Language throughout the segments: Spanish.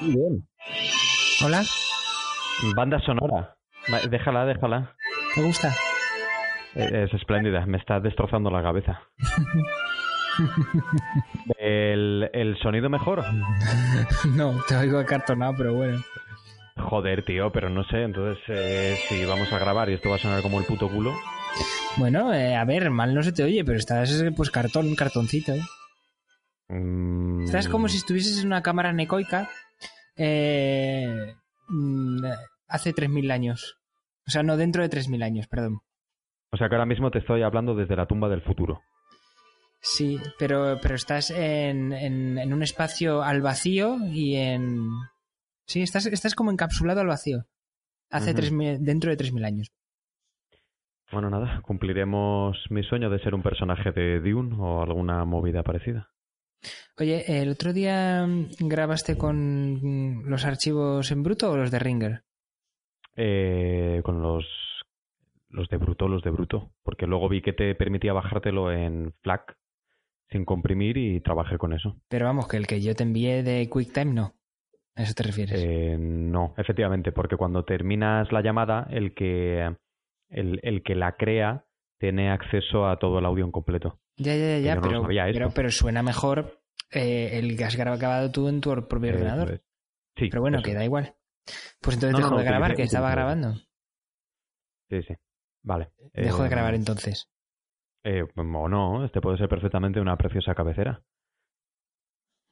Bien. Hola, Banda sonora. Déjala, déjala. ¿te gusta? Eh, Es espléndida, me está destrozando la cabeza. El, el sonido mejor. no, te oigo acartonado, pero bueno. Joder, tío, pero no sé, entonces eh, si vamos a grabar y esto va a sonar como el puto culo. Bueno, eh, a ver, mal no se te oye, pero estás pues cartón, cartoncito. ¿eh? mm, Estás como si estuvieses en una cámara necoica eh, mm, hace 3.000 años. O sea, no dentro de 3.000 años, perdón. O sea que ahora mismo te estoy hablando desde la tumba del futuro. Sí, pero, pero estás en, en, en un espacio al vacío y en... Sí, estás, estás como encapsulado al vacío. Hace. 3.000 dentro de 3.000 años. Bueno, nada, cumpliremos mi sueño de ser un personaje de Dune o alguna movida parecida. Oye, ¿el otro día mm, grabaste con mm, los archivos en bruto o los de Ringer? Eh, con los, los de bruto, los de bruto. Porque luego vi que te permitía bajártelo en FLAC sin comprimir y trabajé con eso. Pero vamos, que el que yo te envié de QuickTime no. ¿A eso te refieres? Eh, no, efectivamente, porque cuando terminas la llamada, el que, el, el que la crea tiene acceso a todo el audio en completo. ya, ya, ya, no pero, pero, suena mejor eh, el que has grabado tú en tu propio ordenador. Sí, Pero bueno, eso. que da igual. Pues entonces No, dejo no, de grabar, que estaba grabando. Sí, sí. Vale. Dejo de Eh, grabar entonces. eh, o no, este puede ser perfectamente una preciosa cabecera.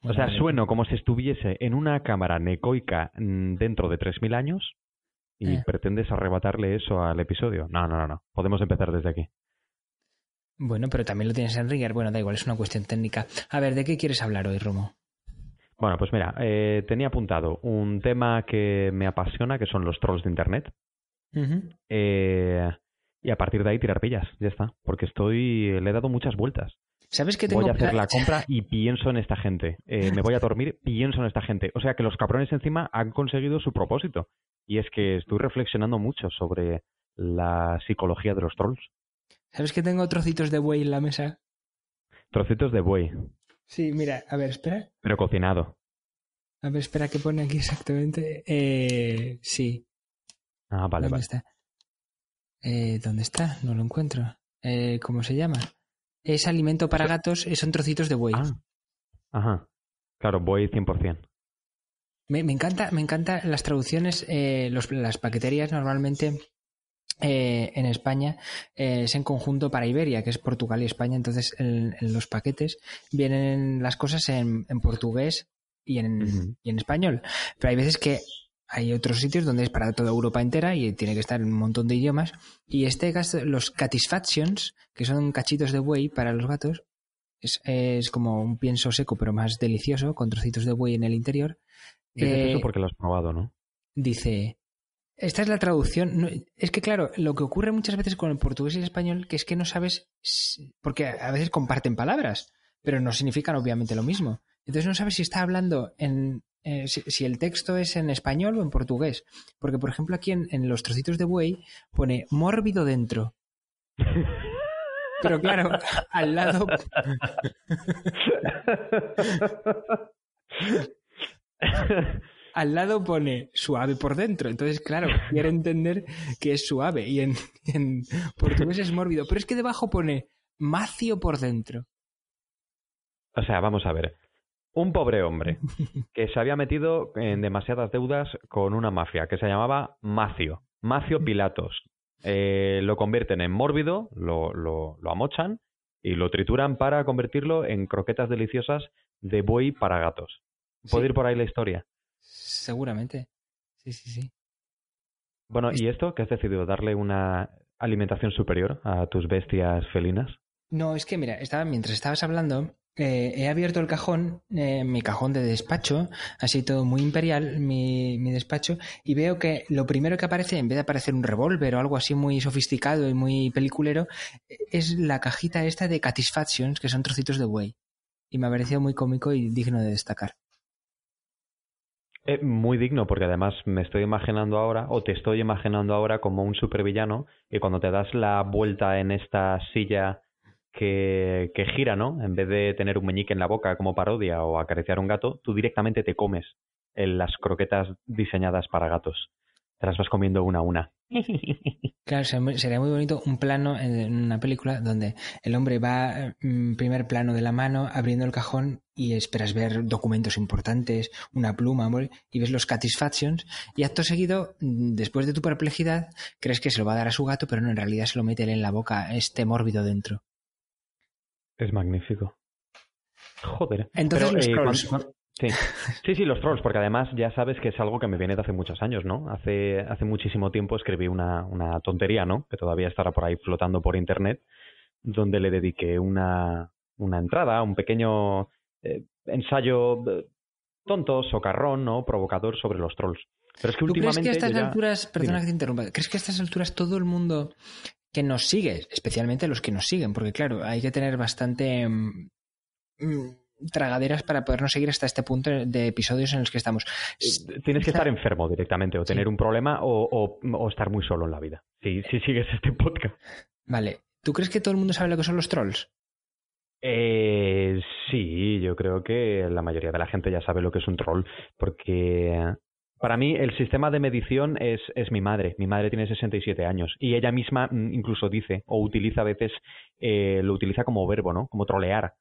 O sea, sueno como si estuviese en una cámara necoica mm, dentro de 3.000 años y Eh. pretendes arrebatarle eso al episodio. No, no, no, no. Podemos empezar desde aquí. Bueno, pero también lo tienes en Ringer. Bueno, da igual, es una cuestión técnica. A ver, ¿de qué quieres hablar hoy, Romo? Bueno, pues mira, eh, tenía apuntado un tema que me apasiona, que son los trolls de Internet. Eh, y a partir de ahí tirar pillas, ya está. Porque estoy, le he dado muchas vueltas. ¿Sabes que tengo Voy a hacer la compra y pienso en esta gente. Eh, me voy a dormir, pienso en esta gente. O sea que los cabrones encima han conseguido su propósito. Y es que estoy reflexionando mucho sobre la psicología de los trolls. ¿Sabes que tengo trocitos de buey en la mesa? Trocitos de buey, Sí, mira, a ver, espera. pero cocinado. A ver, espera, ¿qué pone aquí exactamente? Eh, sí, Ah, vale, ¿dónde vale. está? Eh, ¿Dónde está? No lo encuentro. Eh, ¿Cómo se llama? Es alimento para gatos, eh, son trocitos de buey. Ah, ajá. Claro, buey 100%. Me, me encanta, me encanta las traducciones, eh, los- las paqueterías normalmente eh, en España eh, es en conjunto para Iberia, que es Portugal y España, entonces en, en los paquetes vienen las cosas en, en portugués y en, y en español, pero hay veces que hay otros sitios donde es para toda Europa entera y tiene que estar en un montón de idiomas y este caso, los satisfactions, que son cachitos de buey para los gatos, es, es como un pienso seco pero más delicioso, con trocitos de buey en el interior. Dices Eh, eso porque lo has probado, ¿no? dice, esta es la traducción. Es que claro, lo que ocurre muchas veces con el portugués y el español, que es que no sabes, porque a veces comparten palabras, pero no significan obviamente lo mismo. Entonces no sabes si está hablando en, eh, si, el texto es en español o en portugués. Porque, por ejemplo, aquí en, en los trocitos de buey pone mórbido dentro. Pero claro, al lado al lado pone suave por dentro. Entonces, claro, quiere entender que es suave. Y en, en portugués es mórbido. Pero es que debajo pone macio por dentro. O sea, vamos a ver. Un pobre hombre que se había metido en demasiadas deudas con una mafia que se llamaba Macio. Macio Pilatos. Eh, lo convierten en mórbido, lo, lo, lo amochan y lo trituran para convertirlo en croquetas deliciosas de buey para gatos. ¿Puede Sí. ir por ahí la historia? Seguramente. Sí, sí, sí. Bueno, ¿y esto que has decidido? ¿Darle una alimentación superior a tus bestias felinas? No, es que mira, estaba, mientras estabas hablando, he abierto el cajón, eh, mi cajón de despacho, así todo muy imperial, mi, mi, despacho, y veo que lo primero que aparece, en vez de aparecer un revólver o algo así muy sofisticado y muy peliculero, es la cajita esta de Catisfactions, que son trocitos de buey. Y me ha parecido muy cómico y digno de destacar. Eh, muy digno, porque además me estoy imaginando ahora, o te estoy imaginando ahora como un supervillano, y cuando te das la vuelta en esta silla que, que gira, ¿no? En vez de tener un meñique en la boca como parodia o acariciar un gato, tú directamente te comes en las croquetas diseñadas para gatos. Te las vas comiendo una a una. Claro, sería muy bonito un plano en una película donde el hombre va en primer plano de la mano abriendo el cajón y esperas ver documentos importantes, una pluma, y ves los satisfactions y acto seguido, después de tu perplejidad, crees que se lo va a dar a su gato, pero no, en realidad se lo mete en la boca, este mórbido dentro. Es magnífico. Joder. Entonces los trolls. Sí. sí, sí, los trolls, porque además ya sabes que es algo que me viene de hace muchos años, ¿no? Hace, hace muchísimo tiempo escribí una, una tontería, ¿no? Que todavía estará por ahí flotando por internet, donde le dediqué una, una entrada, un pequeño eh, ensayo eh, tonto, socarrón, ¿no? Provocador sobre los trolls. Pero es que ¿Tú últimamente. crees que a estas ya- alturas, perdona Dime. que te interrumpa, ¿crees que a estas alturas todo el mundo que nos sigue, especialmente los que nos siguen, porque claro, hay que tener bastante mm, mm, tragaderas para podernos seguir hasta este punto de episodios en los que estamos. Eh, Tienes que estar enfermo directamente, o tener un problema, o, o- o estar muy solo en la vida. Si, si sigues este podcast. Vale, ¿tú crees que todo el mundo sabe lo que son los trolls? Eh, sí, yo creo que la mayoría de la gente ya sabe lo que es un troll, porque para mí el sistema de medición es, es mi madre. Mi madre tiene 67 años y ella misma mm, incluso dice o utiliza a veces, eh, lo utiliza como verbo, ¿no? Como trolear.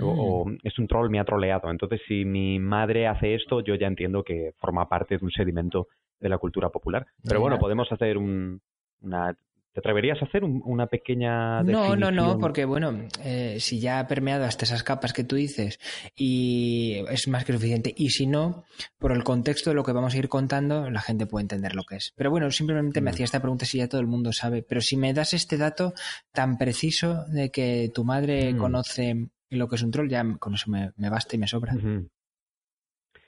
O, o es un troll, me ha troleado. Entonces, si mi madre hace esto, yo ya entiendo que forma parte de un sedimento de la cultura popular. Pero bueno, podemos hacer un, una... ¿Te atreverías a hacer un- una pequeña No, no, no, porque bueno, eh, si ya ha permeado hasta esas capas que tú dices y es más que suficiente, y si no, por el contexto de lo que vamos a ir contando, la gente puede entender lo que es. Pero bueno, simplemente me Mm. hacía esta pregunta si ya todo el mundo sabe, pero si me das este dato tan preciso de que tu madre Mm. conoce lo que es un troll, ya con eso me, me basta y me sobra.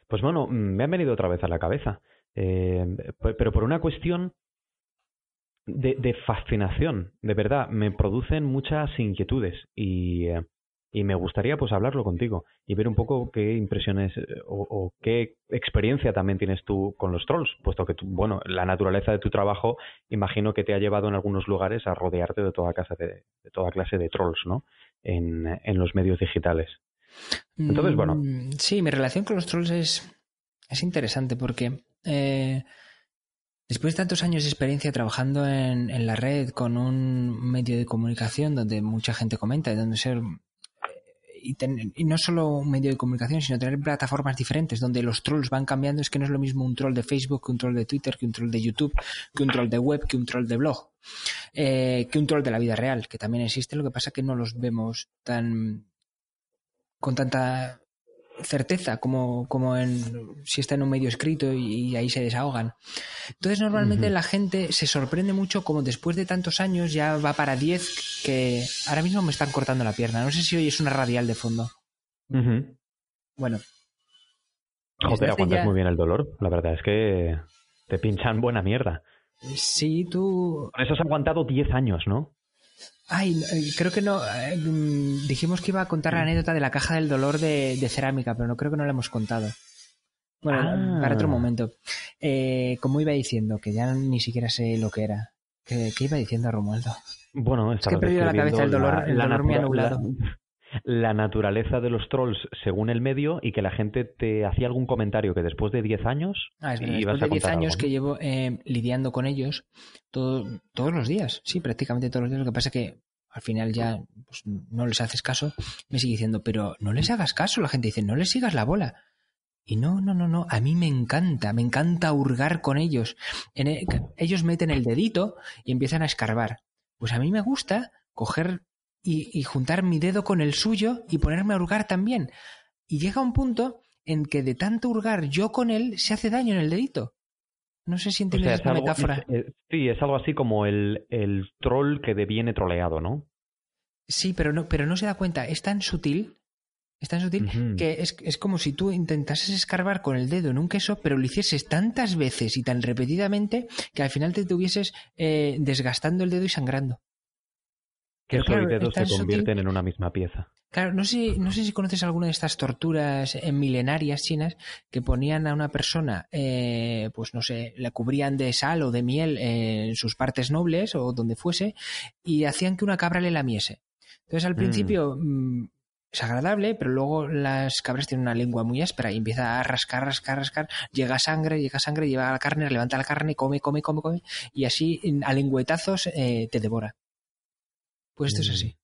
Pues bueno, mm, me han venido otra vez a la cabeza. Eh, pe- pero por una cuestión de, de fascinación, de verdad, me producen muchas inquietudes y, eh, y me gustaría pues hablarlo contigo y ver un poco qué impresiones eh, o, qué experiencia también tienes tú con los trolls, puesto que tú, bueno, la naturaleza de tu trabajo imagino que te ha llevado en algunos lugares a rodearte de toda casa de, de toda clase de trolls, ¿no? En, en los medios digitales. Entonces, bueno. Mm, Sí, mi relación con los trolls es, es interesante porque eh, después de tantos años de experiencia trabajando en, la red con un medio de comunicación donde mucha gente comenta y donde ser eh, y, no solo un medio de comunicación, sino tener plataformas diferentes donde los trolls van cambiando. Es que no es lo mismo un troll de Facebook que un troll de Twitter, que un troll de YouTube, que un troll de web, que un troll de blog, eh, que un troll de la vida real, que también existe. Lo que pasa que no los vemos tan con tanta certeza como, como en si está en un medio escrito y, y ahí se desahogan. Entonces normalmente la gente se sorprende mucho como después de tantos años ya va para 10 que ahora mismo me están cortando la pierna. No sé si hoy es una radial de fondo. Ujú. Bueno. desde Joder, aguantas ya- muy bien el dolor. La verdad es que te pinchan buena mierda. Sí, tú... Eso has aguantado 10 años, ¿no? Ay, eh, creo que no. eh, mm, dijimos que iba a contar la anécdota de la caja del dolor de, de cerámica, pero no creo que no la hemos contado. Bueno, Ah. para otro momento. Eh, como iba diciendo, que ya ni siquiera sé lo que era. ¿Qué, qué iba diciendo Romualdo? Bueno, que he perdido la cabeza, el dolor- el dolor me ha nublado. la- la naturaleza de los trolls según el medio y que la gente te hacía algún comentario que después de 10 años Ah, es verdad, ibas después de a 10 contar años algo, que llevo eh, lidiando con ellos todo- todos los días, sí, prácticamente todos los días. Lo que pasa es que al final ya pues, no les haces caso. Me sigue diciendo, pero no les hagas caso. La gente dice, no les sigas la bola. Y no, no, no, no. A mí me encanta, me encanta hurgar con ellos. En ellos meten el dedito y empiezan a escarbar. Pues a mí me gusta coger y, y juntar mi dedo con el suyo y ponerme a hurgar también. Y llega un punto en que de tanto hurgar yo con él se hace daño en el dedito. No sé si O entiendes es esta algo- metáfora. es- es- sí, es algo así como el, el troll que deviene troleado, ¿no? Sí, pero no, pero no se da cuenta. Es tan sutil, es tan sutil que es, es como si tú intentases escarbar con el dedo en un queso, pero lo hicieses tantas veces y tan repetidamente que al final te estuvieses eh, desgastando el dedo y sangrando. Pero Queso claro, y dedos es tan se convierten en una misma pieza. Claro, no sé, no sé si conoces alguna de estas torturas eh, milenarias chinas que ponían a una persona, eh, pues no sé, la cubrían de sal o de miel en sus partes nobles o donde fuese y hacían que una cabra le lamiese. Entonces al Mm. principio mm, es agradable, pero luego las cabras tienen una lengua muy áspera y empieza a rascar, rascar, rascar, llega sangre, llega sangre, lleva la carne, levanta la carne, come, come, come, come y así a lengüetazos eh, te devora. Pues esto es Mm. así.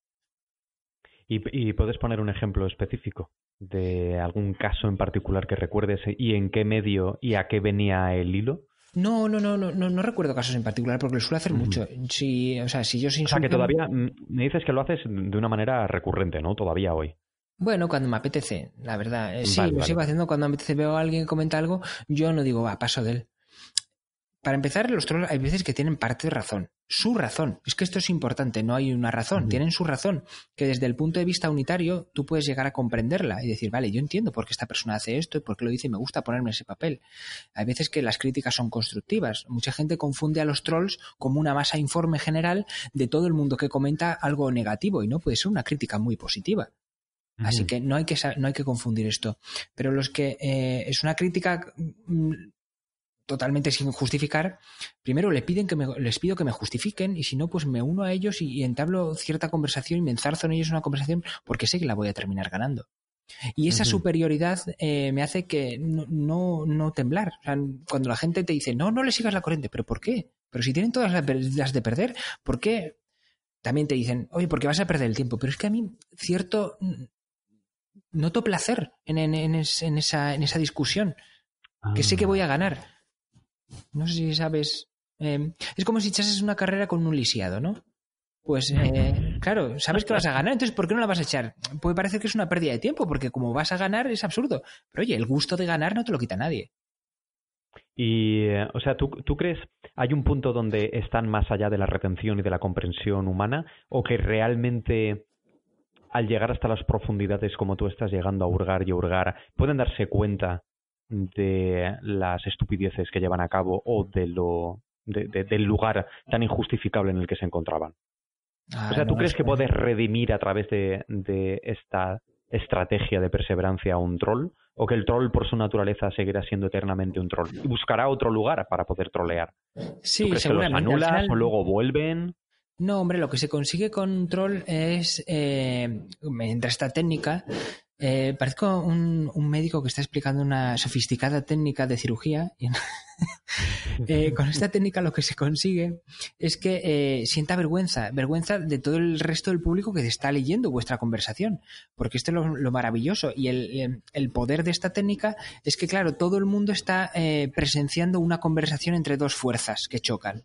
¿Y, y puedes poner un ejemplo específico de algún caso en particular que recuerdes y en qué medio y a qué venía el hilo? No, no, no, no, no, recuerdo casos en particular porque lo suelo hacer mucho. Si, o sea, si yo sin O sea, que todavía mm, me dices que lo haces de una manera recurrente, ¿no? Todavía hoy. Bueno, cuando me apetece, la verdad. Eh, sí, lo sigo haciendo cuando me apetece. Veo a alguien que comenta algo, yo no digo, va, paso de él. Para empezar, los trolls hay veces que tienen parte de razón. Su razón. Es que esto es importante, no hay una razón. Tienen su razón. Que desde el punto de vista unitario tú puedes llegar a comprenderla y decir, vale, yo entiendo por qué esta persona hace esto y por qué lo dice y me gusta ponerme ese papel. Hay veces que las críticas son constructivas. Mucha gente confunde a los trolls como una masa informe general de todo el mundo que comenta algo negativo y no puede ser una crítica muy positiva. Así que no hay que, no hay que confundir esto. Pero los que eh, es una crítica mm, totalmente sin justificar, primero le piden que me- les pido que me justifiquen y si no, pues me uno a ellos y, y entablo cierta conversación y me enzarzo en ellos una conversación porque sé que la voy a terminar ganando. Y esa superioridad eh, me hace que no, no, no temblar. O sea, cuando la gente te dice, no, no le sigas la corriente, ¿pero por qué? Pero si tienen todas las de perder, ¿por qué? También te dicen, oye, porque vas a perder el tiempo. Pero es que a mí cierto noto placer en, en- en es- en esa, en esa discusión, que sé que voy a ganar. No sé si sabes. eh, es como si echases una carrera con un lisiado, ¿no? Pues eh, claro, sabes que vas a ganar, entonces ¿por qué no la vas a echar? Puede parecer que es una pérdida de tiempo, porque como vas a ganar es absurdo. Pero oye, el gusto de ganar no te lo quita nadie. Y, o sea, ¿tú, ¿tú crees hay un punto donde están más allá de la retención y de la comprensión humana o que realmente al llegar hasta las profundidades como tú estás llegando a hurgar y hurgar, pueden darse cuenta de las estupideces que llevan a cabo o de lo de- de- del lugar tan injustificable en el que se encontraban? Ah, O sea, ¿tú no, crees es que puedes redimir a través de, de esta estrategia de perseverancia a un troll? ¿O que el troll por su naturaleza seguirá siendo eternamente un troll? Y buscará otro lugar para poder trolear. Sí, ¿Tú crees que los anulas final- o luego vuelven? No, hombre, lo que se consigue con un troll es, eh, mediante esta técnica, eh, parezco un, un médico que está explicando una sofisticada técnica de cirugía. Eh, con esta técnica lo que se consigue es que eh, sienta vergüenza, vergüenza de todo el resto del público que está leyendo vuestra conversación, porque esto es lo, lo maravilloso y el, el poder de esta técnica es que, claro, todo el mundo está eh, presenciando una conversación entre dos fuerzas que chocan.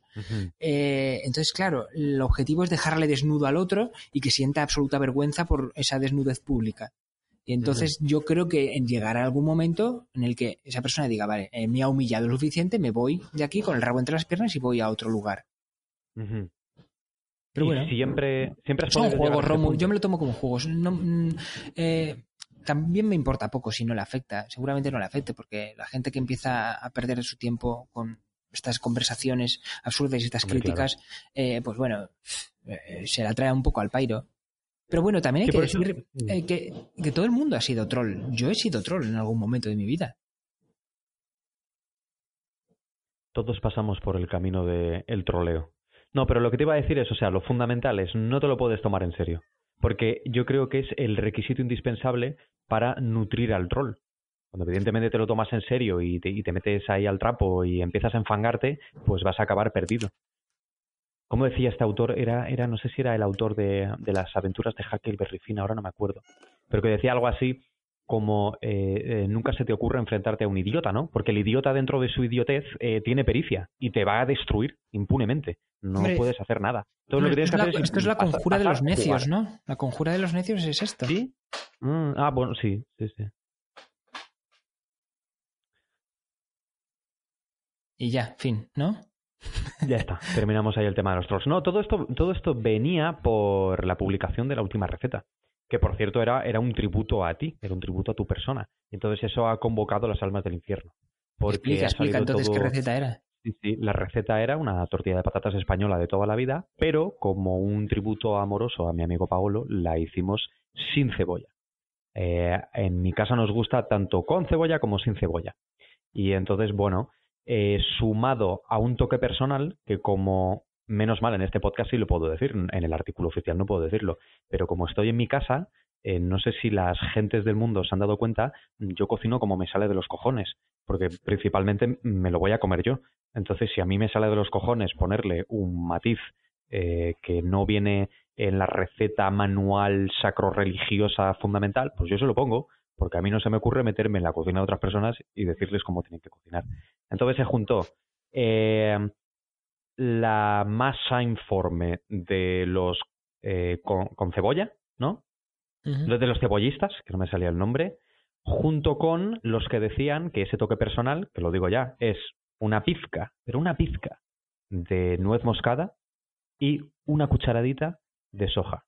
Entonces, claro, el objetivo es dejarle desnudo al otro y que sienta absoluta vergüenza por esa desnudez pública. Y entonces yo creo que en llegará algún momento en el que esa persona diga, vale, eh, me ha humillado lo suficiente, me voy de aquí con el rabo entre las piernas y voy a otro lugar. Pero Y bueno, siempre, siempre has son llegar juegos, a Romu. Yo me lo tomo como juegos. No, mm, eh, también me importa poco si no le afecta. Seguramente no le afecte porque la gente que empieza a perder su tiempo con estas conversaciones absurdas y estas Hombre, críticas, eh, pues bueno, eh, se la trae un poco al pairo. Pero bueno, también hay que eso- decir eh, que, que todo el mundo ha sido troll. Yo he sido troll en algún momento de mi vida. Todos pasamos por el camino del el troleo. No, pero lo que te iba a decir es, o sea, lo fundamental es, no te lo puedes tomar en serio. Porque yo creo que es el requisito indispensable para nutrir al troll. Cuando evidentemente te lo tomas en serio y te, y te metes ahí al trapo y empiezas a enfangarte, pues vas a acabar perdido como decía este autor, era, era, no sé si era el autor de, de las aventuras de Hackle Berrifin, ahora no me acuerdo, pero que decía algo así como eh, eh, nunca se te ocurre enfrentarte a un idiota, ¿no? Porque el idiota dentro de su idiotez eh, tiene pericia y te va a destruir impunemente. No puedes hacer nada. Esto es la conjura de los necios, ¿no? La conjura de los necios es esto ¿Sí? Mm, ah, bueno, sí, sí, sí. Y ya, fin, ¿no? Ya está, terminamos ahí el tema de los trolls. No, todo esto, todo esto venía por la publicación de la última receta, que por cierto era, era un tributo a ti, era un tributo a tu persona. Y entonces eso ha convocado las almas del infierno. Porque explica, explica entonces qué receta era. Sí, sí, la receta era una tortilla de patatas española de toda la vida, pero como un tributo amoroso a mi amigo Paolo, la hicimos sin cebolla. Eh, en mi casa nos gusta tanto con cebolla como sin cebolla. Y entonces, bueno, eh, sumado a un toque personal que como menos mal en este podcast sí lo puedo decir, en el artículo oficial no puedo decirlo, pero como estoy en mi casa, eh, no sé si las gentes del mundo se han dado cuenta, yo cocino como me sale de los cojones, porque principalmente me lo voy a comer yo. Entonces, si a mí me sale de los cojones ponerle un matiz eh, que no viene en la receta manual sacro-religiosa fundamental, pues yo se lo pongo, porque a mí no se me ocurre meterme en la cocina de otras personas y decirles cómo tienen que cocinar. Entonces se juntó eh, la masa informe de los eh, con, cebolla, ¿no? De los cebollistas, que no me salía el nombre, junto con los que decían que ese toque personal, que lo digo ya, es una pizca, pero una pizca de nuez moscada y una cucharadita de soja,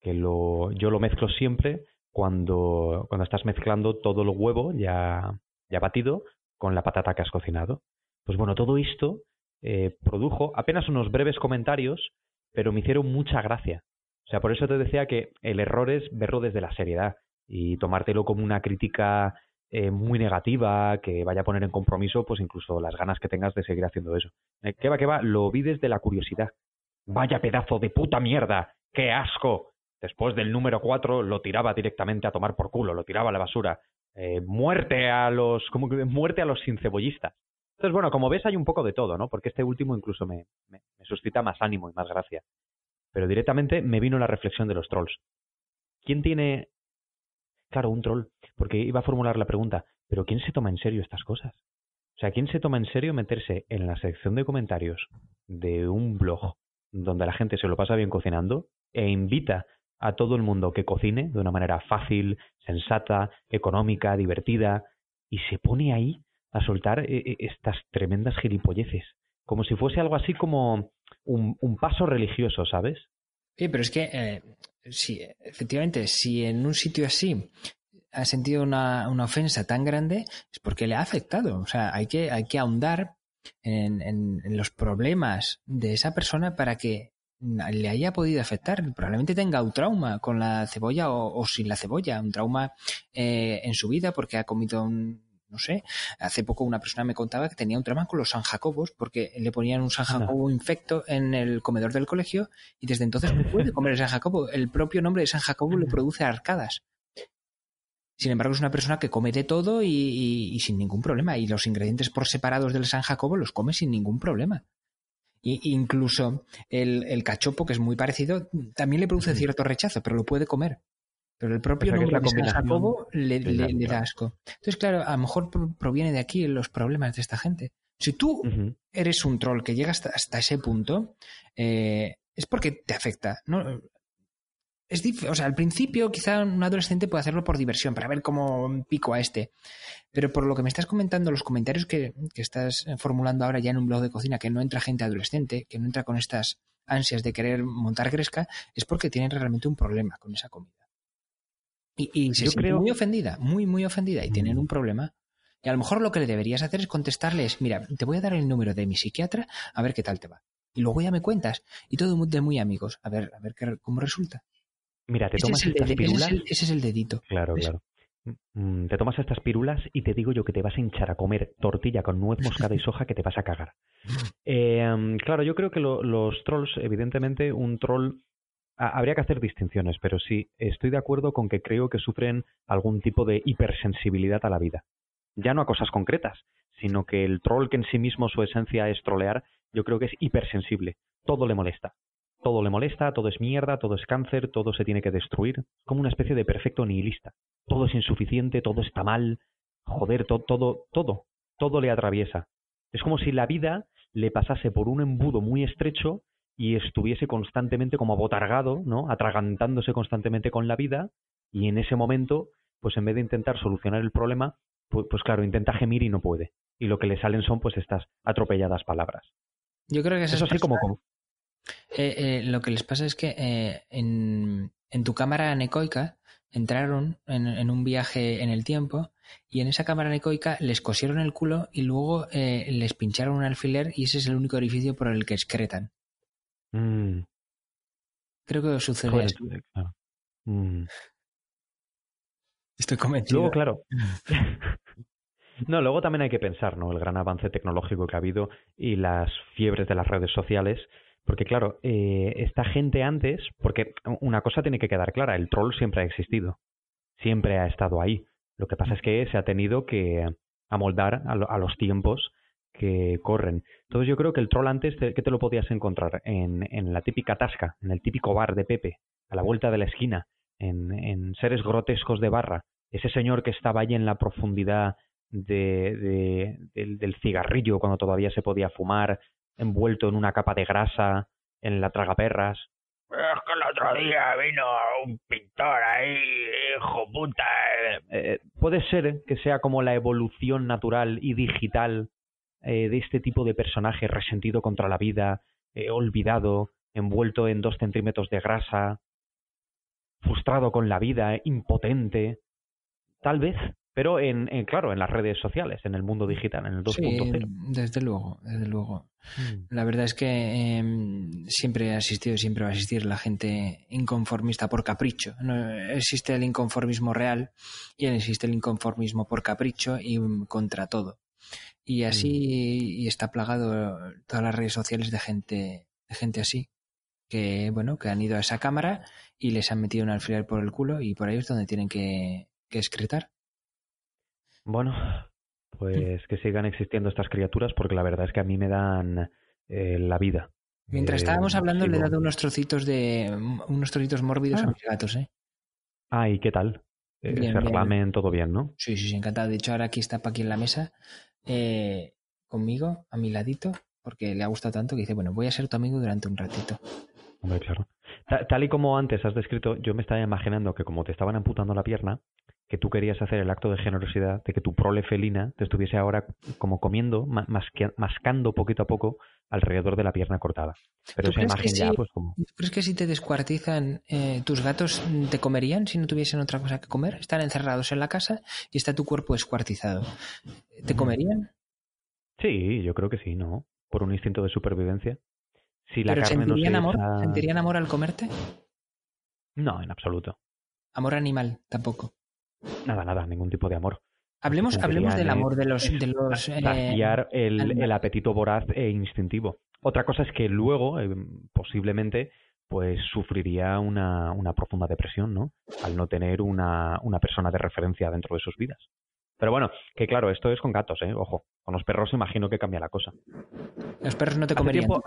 que lo, yo lo mezclo siempre cuando, cuando estás mezclando todo el huevo ya, ya batido con la patata que has cocinado. Pues bueno, todo esto eh, produjo apenas unos breves comentarios, pero me hicieron mucha gracia. O sea, por eso te decía que el error es verlo desde la seriedad y tomártelo como una crítica eh, muy negativa que vaya a poner en compromiso, pues incluso las ganas que tengas de seguir haciendo eso. Eh, ¿Qué va, qué va? Lo vi desde la curiosidad. Vaya pedazo de puta mierda, qué asco. Después del número 4 lo tiraba directamente a tomar por culo, lo tiraba a la basura. Eh, muerte a los como que muerte a los sincebollistas. Entonces, bueno, como ves hay un poco de todo, ¿no? Porque este último incluso me, me, suscita más ánimo y más gracia. Pero directamente me vino la reflexión de los trolls. ¿Quién tiene... Claro, un troll. Porque iba a formular la pregunta, ¿pero quién se toma en serio estas cosas? O sea, ¿quién se toma en serio meterse en la sección de comentarios de un blog donde la gente se lo pasa bien cocinando e invita a todo el mundo que cocine de una manera fácil, sensata, económica, divertida, y se pone ahí a soltar eh, eh, estas tremendas gilipolleces, como si fuese algo así como un, un paso religioso, ¿sabes? Sí, pero es que, eh, sí, efectivamente, si en un sitio así ha sentido una, una, ofensa tan grande, es porque le ha afectado. O sea, hay que, hay que ahondar en, en los problemas de esa persona para que le haya podido afectar. Probablemente tenga un trauma con la cebolla o, sin la cebolla, un trauma eh, en su vida porque ha comido un, no sé, hace poco una persona me contaba que tenía un trauma con los San Jacobos porque le ponían un San Jacobo infecto en el comedor del colegio y desde entonces no puede comer el San Jacobo. El propio nombre de San Jacobo le produce arcadas. Sin embargo, es una persona que come de todo y, sin ningún problema. Y los ingredientes por separados del San Jacobo los come sin ningún problema incluso el, cachopo, que es muy parecido, también le produce cierto rechazo, pero lo puede comer. Pero el propio nombre de San Jacobo le, da asco. Entonces, claro, a lo mejor proviene de aquí los problemas de esta gente. Si tú eres un troll que llega hasta, ese punto, eh, es porque te afecta. ¿no? Es o sea, al principio quizá un adolescente puede hacerlo por diversión, para ver cómo pico a este. Pero por lo que me estás comentando, los comentarios que, estás formulando ahora ya en un blog de cocina, que no entra gente adolescente, que no entra con estas ansias de querer montar gresca, es porque tienen realmente un problema con esa comida. Y, se Yo muy ofendida, muy, muy ofendida, y tienen mm. un problema. Y a lo mejor lo que le deberías hacer es contestarles, mira, te voy a dar el número de mi psiquiatra, a ver qué tal te va. Y luego ya me cuentas. Y todo de muy amigos, a ver, a ver qué, cómo resulta. Mira, te tomas estas pirulas. Ese es, el, dedito. Claro, claro. Mm, te tomas estas pirulas y te digo yo que te vas a hinchar a comer tortilla con nuez moscada y soja que te vas a cagar. Em, claro, yo creo que los trolls, evidentemente, un troll habría que hacer distinciones, pero sí, estoy de acuerdo con que creo que sufren algún tipo de hipersensibilidad a la vida. Ya no a cosas concretas, sino que el troll que en sí mismo su esencia es trolear, yo creo que es hipersensible. Todo le molesta todo le molesta, todo es mierda, todo es cáncer, todo se tiene que destruir, como una especie de perfecto nihilista. Todo es insuficiente, todo está mal, joder, todo, todo, todo le atraviesa. Es como si la vida le pasase por un embudo muy estrecho y estuviese constantemente como abotargado, ¿no? Atragantándose constantemente con la vida y en ese momento, pues en vez de intentar solucionar el problema, pues, pues claro, intenta gemir y no puede. Y lo que le salen son pues estas atropelladas palabras. Yo creo que Eso sí como... Eh, eh, lo que les pasa es que eh, en, en, tu cámara anecoica entraron en, en, un viaje en el tiempo y en esa cámara anecoica les cosieron el culo y luego eh, les pincharon un alfiler y ese es el único orificio por el que excretan. Mm. Creo que sucede eso. Claro. Mm. Estoy convencido. Luego, claro. no, luego también hay que pensar, ¿no? El gran avance tecnológico que ha habido y las fiebres de las redes sociales. Porque, claro, eh, esta gente antes, porque una cosa tiene que quedar clara, el troll siempre ha existido, siempre ha estado ahí. Lo que pasa es que se ha tenido que amoldar a, lo, a los tiempos que corren. Entonces yo creo que el troll antes, te, ¿qué te lo podías encontrar? En, en, la típica tasca, en el típico bar de Pepe, a la vuelta de la esquina, en, en seres grotescos de barra. Ese señor que estaba ahí en la profundidad de, de, del, del cigarrillo cuando todavía se podía fumar, envuelto en una capa de grasa, en la tragaperras. Es que el otro día vino un pintor ahí, hijo puta. Eh, puede ser que sea como la evolución natural y digital eh, de este tipo de personaje resentido contra la vida, eh, olvidado, envuelto en dos centímetros de grasa, frustrado con la vida, impotente. Tal vez, pero en, en, claro, en las redes sociales, en el mundo digital, en el 2.0. Sí, desde luego, desde luego. Mm. La verdad es que eh, siempre ha existido y siempre va a existir la gente inconformista por capricho. No, existe el inconformismo real y existe el inconformismo por capricho y contra todo. Y así mm. y está plagado todas las redes sociales de gente, de gente así. Que, bueno, que han ido a esa cámara y les han metido un alfiler por el culo y por ahí es donde tienen que, que excretar. Bueno, pues que sigan existiendo estas criaturas porque la verdad es que a mí me dan eh, la vida. Mientras estábamos hablando le he dado unos trocitos de unos trocitos mórbidos ah. a mis gatos, ¿eh? Ah, ¿y qué tal? Eh, Bien, se bien. relamen todo bien, ¿no? Sí, sí, sí, encantado. De hecho, ahora aquí está aquí en la mesa eh, conmigo, a mi ladito, porque le ha gustado tanto que dice, bueno, voy a ser tu amigo durante un ratito. Hombre, claro. Ta- Tal y como antes has descrito, yo me estaba imaginando que como te estaban amputando la pierna, que tú querías hacer el acto de generosidad de que tu prole felina te estuviese ahora como comiendo, masque- mascando poquito a poco alrededor de la pierna cortada. Pero ¿Tú esa imagen ya, pues como... ¿Tú crees que si te descuartizan, eh, tus gatos te comerían si no tuviesen otra cosa que comer? Están encerrados en la casa y está tu cuerpo descuartizado. ¿Te comerían? Sí, yo creo que sí, ¿no? Por un instinto de supervivencia. Si la ¿Pero carne no se amor? echa- ¿Sentirían amor al comerte? No, en absoluto. Amor animal, tampoco. Nada, nada, ningún tipo de amor. Hablemos, hablemos del amor de los, de los eh, el, el apetito voraz e instintivo. Otra cosa es que luego, eh, posiblemente, pues sufriría una, una profunda depresión, ¿no? Al no tener una, una persona de referencia dentro de sus vidas. Pero bueno, que claro, esto es con gatos, ¿eh? Ojo, con los perros imagino que cambia la cosa. los perros no te comerían. tiempo-.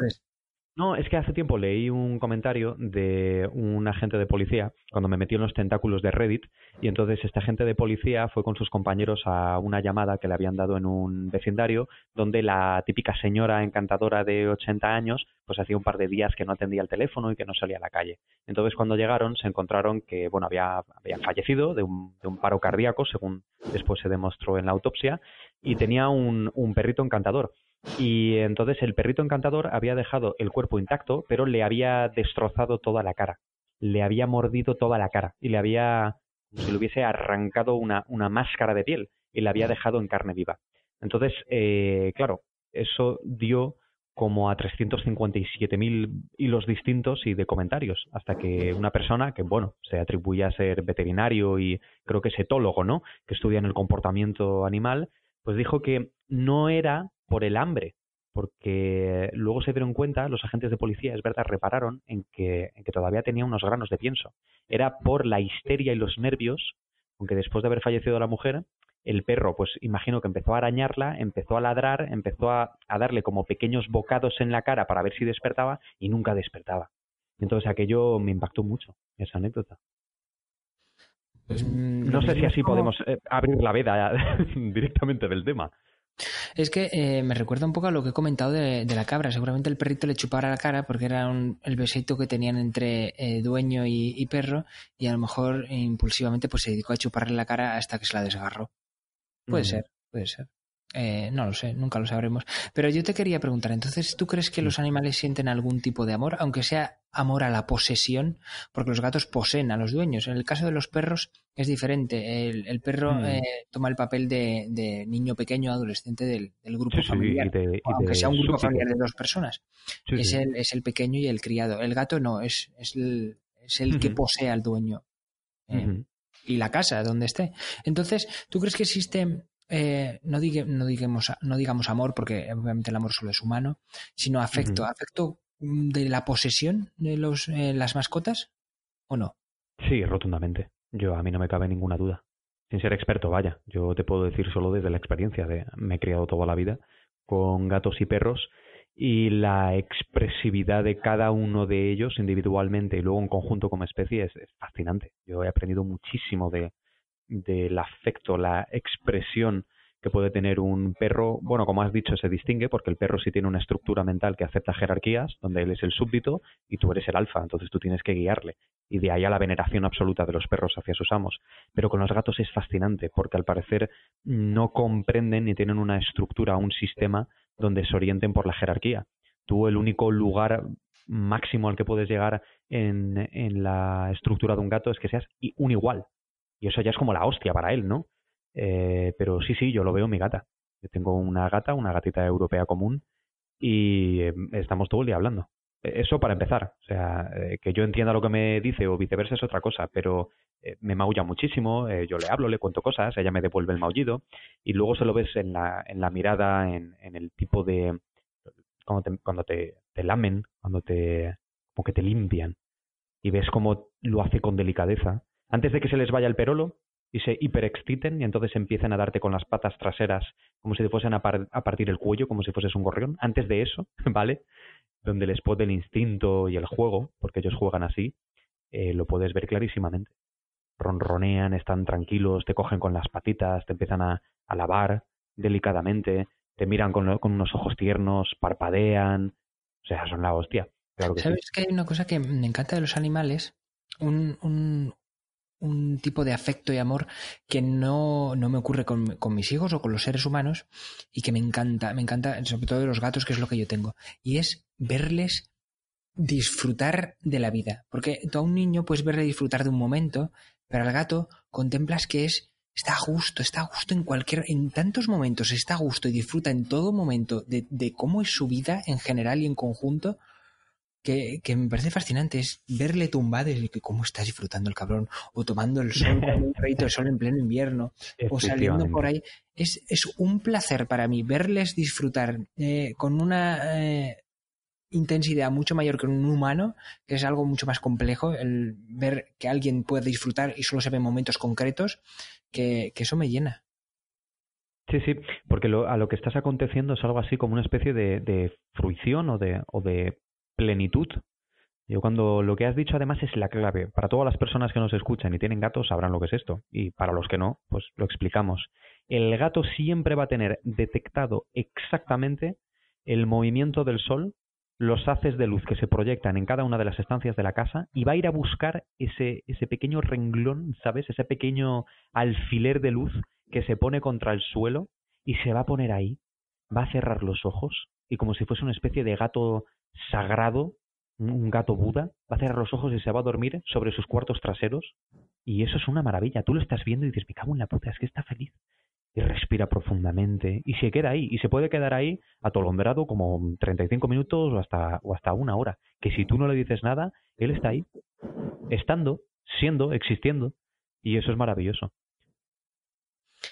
No, es que hace tiempo leí un comentario de un agente de policía cuando me metí en los tentáculos de Reddit y entonces este agente de policía fue con sus compañeros a una llamada que le habían dado en un vecindario donde la típica señora encantadora de 80 años pues hacía un par de días que no atendía el teléfono y que no salía a la calle. Entonces cuando llegaron se encontraron que bueno había, había fallecido de un, de un paro cardíaco según después se demostró en la autopsia y tenía un, un perrito encantador. Y entonces el perrito encantador había dejado el cuerpo intacto, pero le había destrozado toda la cara. Le había mordido toda la cara y le había, como si le hubiese arrancado una, una máscara de piel y la había dejado en carne viva. Entonces, eh, claro, eso dio como a 357.000 hilos distintos y de comentarios, hasta que una persona que, bueno, se atribuye a ser veterinario y creo que es etólogo, ¿no? Que estudia en el comportamiento animal, pues dijo que no era por el hambre, porque luego se dieron cuenta, los agentes de policía, es verdad, repararon en que, en que todavía tenía unos granos de pienso. Era por la histeria y los nervios, aunque después de haber fallecido la mujer, el perro, pues imagino que empezó a arañarla, empezó a ladrar, empezó a, a darle como pequeños bocados en la cara para ver si despertaba y nunca despertaba. Entonces aquello me impactó mucho, esa anécdota. Mm, No sé si así podemos eh, abrir la veda directamente del tema. Es que eh, me recuerda un poco a lo que he comentado de, de la cabra. Seguramente el perrito le chupara la cara porque era un- el besito que tenían entre eh, dueño y, y perro y a lo mejor impulsivamente pues se dedicó a chuparle la cara hasta que se la desgarró. Puede Mm. ser, puede ser. Eh, no lo sé, nunca lo sabremos. Pero yo te quería preguntar, entonces, ¿tú crees que los animales sienten algún tipo de amor, aunque sea amor a la posesión? Porque los gatos poseen a los dueños. En el caso de los perros es diferente. El, el perro Mm. eh, toma el papel de, de niño pequeño, adolescente del, del grupo Sí, familiar. de, aunque sea un grupo familiar de dos personas. Sí, es. El, es el pequeño y el criado. El gato no, es, es el, es el que posee al dueño. Eh, y la casa donde esté. Entonces, ¿tú crees que existe, eh, no, digue- no, digamos, no digamos amor, porque obviamente el amor solo es humano, sino afecto? ¿Afecto de la posesión de los, eh, las mascotas o no? Sí, rotundamente. Yo a mí no me cabe ninguna duda. Sin ser experto, vaya. Yo te puedo decir solo desde la experiencia de me he criado toda la vida con gatos y perros y la expresividad de cada uno de ellos individualmente y luego en conjunto como especie es, es fascinante. Yo he aprendido muchísimo de del afecto, la expresión que puede tener un perro. Bueno, como has dicho, se distingue porque el perro sí tiene una estructura mental que acepta jerarquías, donde él es el súbdito y tú eres el alfa, entonces tú tienes que guiarle. Y de ahí a la veneración absoluta de los perros hacia sus amos. Pero con los gatos es fascinante porque al parecer no comprenden ni tienen una estructura, un sistema donde se orienten por la jerarquía. Tú el único lugar máximo al que puedes llegar en, en la estructura de un gato es que seas un igual. Y eso ya es como la hostia para él, ¿no? Eh, pero sí, sí, yo lo veo mi gata. Yo tengo una gata, una gatita europea común, y eh, estamos todo el día hablando. Eh, Eso para empezar. O sea, eh, que yo entienda lo que me dice o viceversa es otra cosa, pero eh, me maulla muchísimo, yo le hablo, le cuento cosas, ella me devuelve el maullido, y luego se lo ves en la, en la mirada, en, en el tipo de... cuando te, cuando te, te lamen, cuando te... como que te limpian, y ves cómo lo hace con delicadeza. Antes de que se les vaya el perolo y se hiperexciten y entonces empiezan a darte con las patas traseras como si te fuesen a, par- a partir el cuello, como si fueses un gorrión. Antes de eso, ¿vale? Donde les puede el instinto y el juego, porque ellos juegan así, eh, lo puedes ver clarísimamente. Ronronean, están tranquilos, te cogen con las patitas, te empiezan a, lavar delicadamente, te miran con, con unos ojos tiernos, parpadean. O sea, son la hostia. Que. ¿Sabes que hay una cosa que me encanta de los animales? Un, un, un tipo de afecto y amor que no, no me ocurre con, con mis hijos o con los seres humanos y que me encanta, me encanta, sobre todo de los gatos, que es lo que yo tengo. Y es verles disfrutar de la vida. Porque tú a un niño puedes verle disfrutar de un momento, pero al gato contemplas que es está a está a gusto en cualquier, en tantos momentos, está a gusto y disfruta en todo momento de, de cómo es su vida en general y en conjunto, que, que me parece fascinante, es verle tumbado y que cómo está disfrutando el cabrón, o tomando el sol, con un rayito de sol en pleno invierno, o saliendo por ahí. Es, es un placer para mí verles disfrutar eh, con una eh, intensidad mucho mayor que un humano, que es algo mucho más complejo, el ver que alguien puede disfrutar y solo se ve en momentos concretos, que, que eso me llena. Sí, sí, porque lo, a lo que estás aconteciendo es algo así como una especie de, de fruición o de, o de plenitud. Yo cuando lo que has dicho además es la clave. Para todas las personas que nos escuchan y tienen gatos sabrán lo que es esto. Y para los que no, pues lo explicamos. El gato siempre va a tener detectado exactamente el movimiento del sol, los haces de luz que se proyectan en cada una de las estancias de la casa y va a ir a buscar ese, ese pequeño renglón, ¿sabes? Ese pequeño alfiler de luz que se pone contra el suelo y se va a poner ahí, va a cerrar los ojos y como si fuese una especie de gato sagrado, un gato Buda, va a cerrar los ojos y se va a dormir sobre sus cuartos traseros y eso es una maravilla. Tú lo estás viendo y dices, me cago en la puta, es que está feliz. Y respira profundamente y se queda ahí y se puede quedar ahí atolondrado como 35 minutos o hasta, o hasta una hora. Que si tú no le dices nada, él está ahí, estando, siendo, existiendo y eso es maravilloso.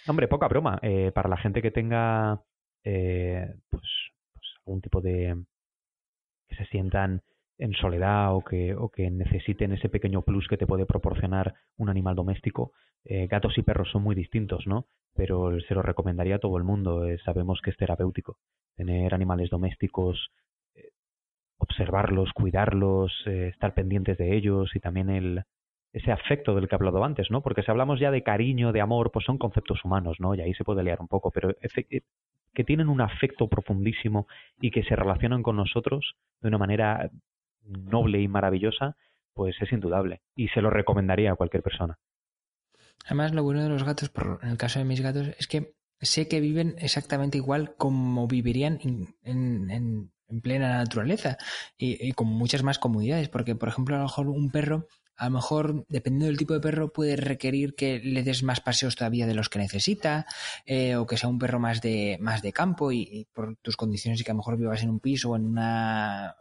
Hombre, poca broma. Eh, para la gente que tenga eh, pues, pues algún tipo de... se sientan en soledad o que, o que necesiten ese pequeño plus que te puede proporcionar un animal doméstico. Eh, gatos y perros son muy distintos, ¿no? Pero se lo recomendaría a todo el mundo. Eh, sabemos que es terapéutico. Tener animales domésticos, eh, observarlos, cuidarlos, estar pendientes de ellos y también el, ese afecto del que he hablado antes, ¿no? Porque si hablamos ya de cariño, de amor, pues son conceptos humanos, ¿no? Y ahí se puede liar un poco, pero efe- que tienen un afecto profundísimo y que se relacionan con nosotros de una manera noble y maravillosa, pues es indudable. Y se lo recomendaría a cualquier persona. Además, lo bueno de los gatos, por, en el caso de mis gatos, es que sé que viven exactamente igual como vivirían en plena naturaleza y, y con muchas más comodidades, porque por ejemplo a lo mejor un perro, a lo mejor dependiendo del tipo de perro puede requerir que le des más paseos todavía de los que necesita eh, o que sea un perro más de más de campo y, y por tus condiciones y que a lo mejor vivas en un piso o en una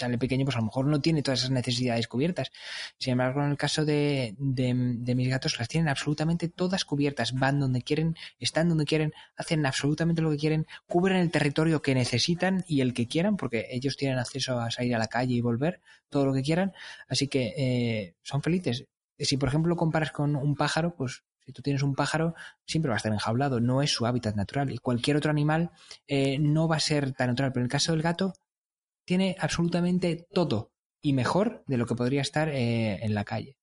chale pequeño, pues a lo mejor no tiene todas esas necesidades cubiertas. Sin embargo, en el caso de, de, mis gatos, las tienen absolutamente todas cubiertas. Van donde quieren, están donde quieren, hacen absolutamente lo que quieren, cubren el territorio que necesitan y el que quieran, porque ellos tienen acceso a salir a la calle y volver, todo lo que quieran. Así que eh, son felices. Si, por ejemplo, lo comparas con un pájaro, pues si tú tienes un pájaro, siempre va a estar enjaulado, no es su hábitat natural. Y cualquier otro animal eh, no va a ser tan natural. Pero en el caso del gato, tiene absolutamente todo y mejor de lo que podría estar eh, en la calle.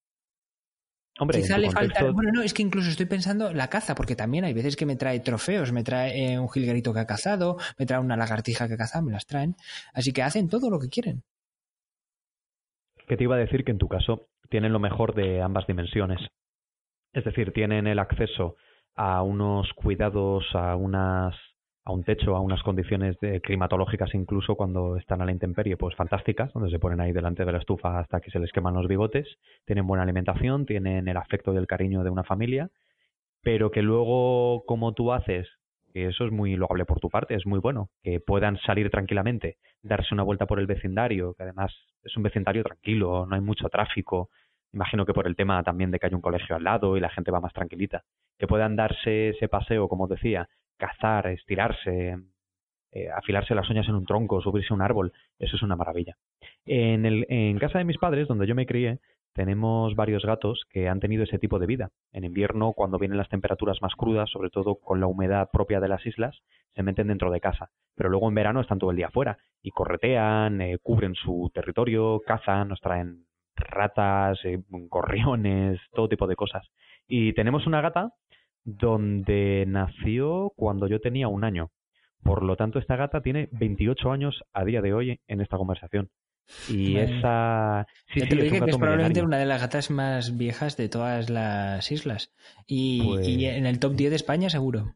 Hombre, Quizá le falta. Bueno, no, es que incluso estoy pensando la caza, porque también hay veces que me trae trofeos, me trae eh, un jilguerito que ha cazado, me trae una lagartija que ha cazado, me las traen. Así que hacen todo lo que quieren. que te iba a decir que en tu caso tienen lo mejor de ambas dimensiones. Es decir, tienen el acceso a unos cuidados, a unas a un techo, a unas condiciones de- climatológicas incluso cuando están a la intemperie, pues fantásticas, donde se ponen ahí delante de la estufa hasta que se les queman los bigotes, tienen buena alimentación, tienen el afecto y el cariño de una familia, pero que luego como tú haces, que eso es muy loable por tu parte, es muy bueno, que puedan salir tranquilamente, darse una vuelta por el vecindario, que además es un vecindario tranquilo, no hay mucho tráfico, imagino que por el tema también de que hay un colegio al lado y la gente va más tranquilita, que puedan darse ese paseo, como decía, cazar, estirarse, eh, afilarse las uñas en un tronco, subirse a un árbol, eso es una maravilla. En, el, en casa de mis padres, donde yo me crié, tenemos varios gatos que han tenido ese tipo de vida. En invierno, cuando vienen las temperaturas más crudas, sobre todo con la humedad propia de las islas, se meten dentro de casa. Pero luego en verano están todo el día afuera y corretean, eh, cubren su territorio, cazan, nos traen ratas, eh, gorriones, todo tipo de cosas. Y tenemos una gata donde nació cuando yo tenía un año. Por lo tanto, esta gata tiene 28 años a día de hoy en esta conversación. Y esa... Sí, Ya sí, te es un que es probablemente una de las gatas más viejas de todas las islas. Y, Pues- y en el top 10 de España, seguro.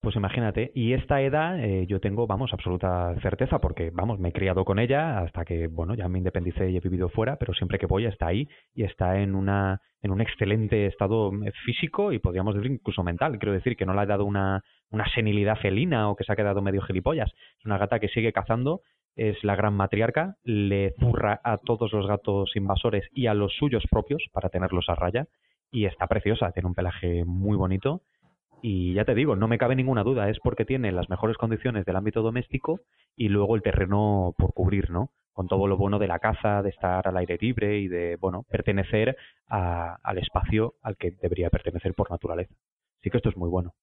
Pues imagínate, y esta edad eh, yo tengo, vamos, absoluta certeza, porque, vamos, me he criado con ella hasta que, bueno, ya me independicé y he vivido fuera, pero siempre que voy está ahí y está en una en un excelente estado eh, físico y podríamos decir incluso mental. Quiero decir que no le ha dado una, una senilidad felina o que se ha quedado medio gilipollas. Es una gata que sigue cazando, es la gran matriarca, le zurra a todos los gatos invasores y a los suyos propios para tenerlos a raya y está preciosa, tiene un pelaje muy bonito y ya te digo, no me cabe ninguna duda, es porque tiene las mejores condiciones del ámbito doméstico y luego el terreno por cubrir, ¿no? Con todo lo bueno de la caza, de estar al aire libre y de, bueno, pertenecer a- al espacio al que debería pertenecer por naturaleza. Así que esto es muy bueno.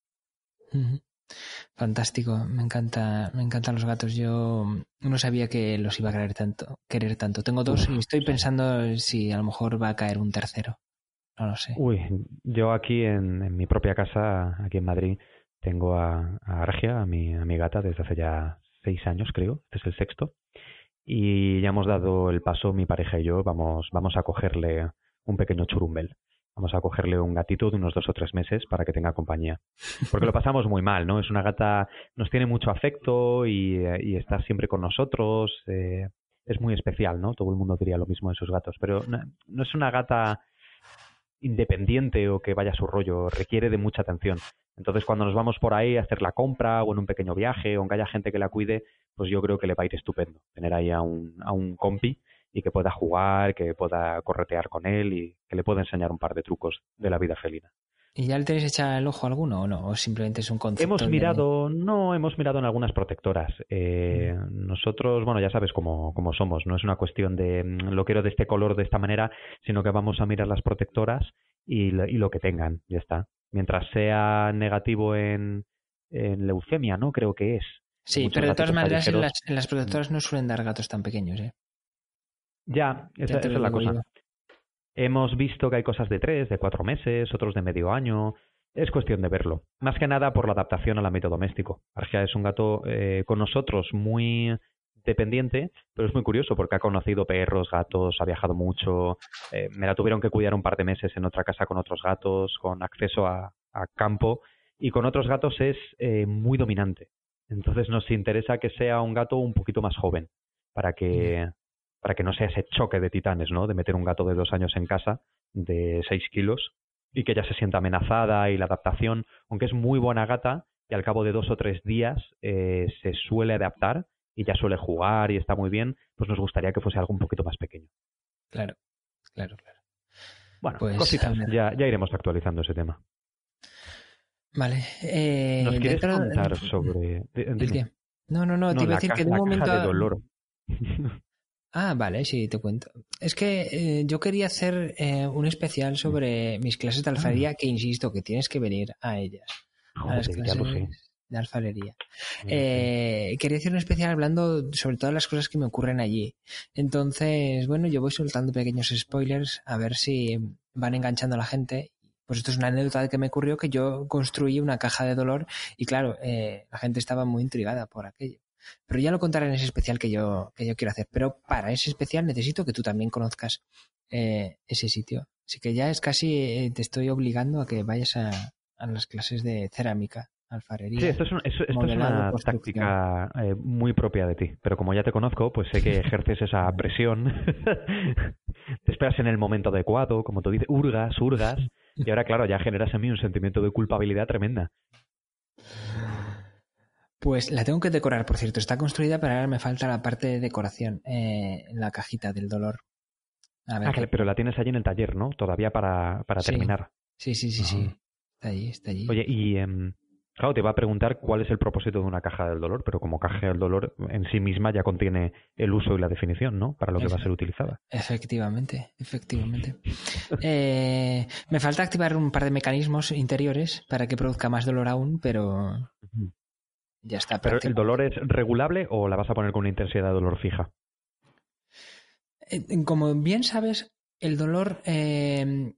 Fantástico, me encanta, me encantan los gatos. Yo no sabía que los iba a querer tanto, querer tanto. Tengo dos y estoy pensando si a lo mejor va a caer un tercero. Uy, yo aquí en, mi propia casa, aquí en Madrid, tengo a, a Argia, a mi, a mi gata, desde hace ya seis años, creo. Este es el sexto. Y ya hemos dado el paso, mi pareja y yo, vamos, vamos a cogerle un pequeño churumbel. Vamos a cogerle un gatito de unos dos o tres meses para que tenga compañía. Porque lo pasamos muy mal, ¿no? Es una gata, nos tiene mucho afecto y, está siempre con nosotros. eh, es muy especial, ¿no? Todo el mundo diría lo mismo de sus gatos. Pero no es una gata independiente o que vaya a su rollo, requiere de mucha atención. Entonces, cuando nos vamos por ahí a hacer la compra o en un pequeño viaje, o aunque haya gente que la cuide, pues yo creo que le va a ir estupendo tener ahí a un, a un compi y que pueda jugar, que pueda corretear con él y que le pueda enseñar un par de trucos de la vida felina. ¿Y ya le tenéis echado el ojo alguno o no? ¿O simplemente es un concepto? Hemos de- mirado, no, hemos mirado en algunas protectoras. Eh, nosotros, bueno, ya sabes cómo, cómo somos, no es una cuestión de mm, lo quiero de este color, de esta manera, sino que vamos a mirar las protectoras y, lo- y lo que tengan, ya está. Mientras sea negativo en, en leucemia, ¿no? Creo que es. Sí, muchos pero de todas maneras en las, en las protectoras no suelen dar gatos tan pequeños, ¿eh? Ya, esa, Ya es la cosa. Hemos visto que hay cosas de tres, de cuatro meses, otros de medio año. Es cuestión de verlo. Más que nada por la adaptación al ámbito doméstico. Argia es un gato eh, con nosotros muy dependiente, pero es muy curioso porque ha conocido perros, gatos, ha viajado mucho. eh, me la tuvieron que cuidar un par de meses en otra casa con otros gatos, con acceso a, a campo. y con otros gatos es eh, muy dominante. Entonces nos interesa que sea un gato un poquito más joven para que para que no sea ese choque de titanes, ¿no? De meter un gato de dos años en casa de seis kilos y que ya se sienta amenazada y la adaptación, aunque es muy buena gata y al cabo de dos o tres días eh, se suele adaptar y ya suele jugar y está muy bien, pues nos gustaría que fuese algo un poquito más pequeño. Claro, claro, claro. Bueno, Pues, cositas, ya, ya iremos actualizando ese tema. Vale. Eh, ¿Nos quieres contar sobre...? No, no, no, No, te iba a decir que de un momento. de dolor. Ah, vale, sí, te cuento. Es que eh, yo quería hacer eh, un especial sobre mis clases de Ah. alfarería, que insisto que tienes que venir a ellas. a las ya sé. clases de alfarería. Eh, quería hacer un especial hablando sobre todas las cosas que me ocurren allí. Entonces, bueno, yo voy soltando pequeños spoilers a ver si van enganchando a la gente. Pues esto es una anécdota que me ocurrió que yo construí una caja de dolor y claro, eh, la gente estaba muy intrigada por aquello. Pero ya lo contaré en ese especial que yo, que yo quiero hacer. Pero para ese especial necesito que tú también conozcas eh, ese sitio. Así que ya es casi, eh, te estoy obligando a que vayas a, a las clases de cerámica, alfarería. Sí, esto es, un- eso- esto es una táctica eh, muy propia de ti, pero como ya te conozco, pues sé que ejerces esa presión, te esperas en el momento adecuado, como tú dices, hurgas, hurgas, y ahora, claro, ya generas en mí un sentimiento de culpabilidad tremenda. Pues la tengo que decorar, por cierto. Está construida, pero ahora me falta la parte de decoración eh, en la cajita del dolor. A ver. Ah, qué- pero la tienes allí en el taller, ¿no? Todavía para, para Sí. terminar. Sí, sí, sí, sí. Ajá. Está allí, está allí. Oye, y em, claro, te iba a preguntar cuál es el propósito de una caja del dolor, pero como caja del dolor en sí misma ya contiene el uso y la definición, ¿no? Para lo que va a ser utilizada. Efectivamente, efectivamente. Eh, me falta activar un par de mecanismos interiores para que produzca más dolor aún, pero ya está. Pero el dolor es regulable o la vas a poner con una intensidad de dolor fija? Eh, Como bien sabes, el dolor, eh,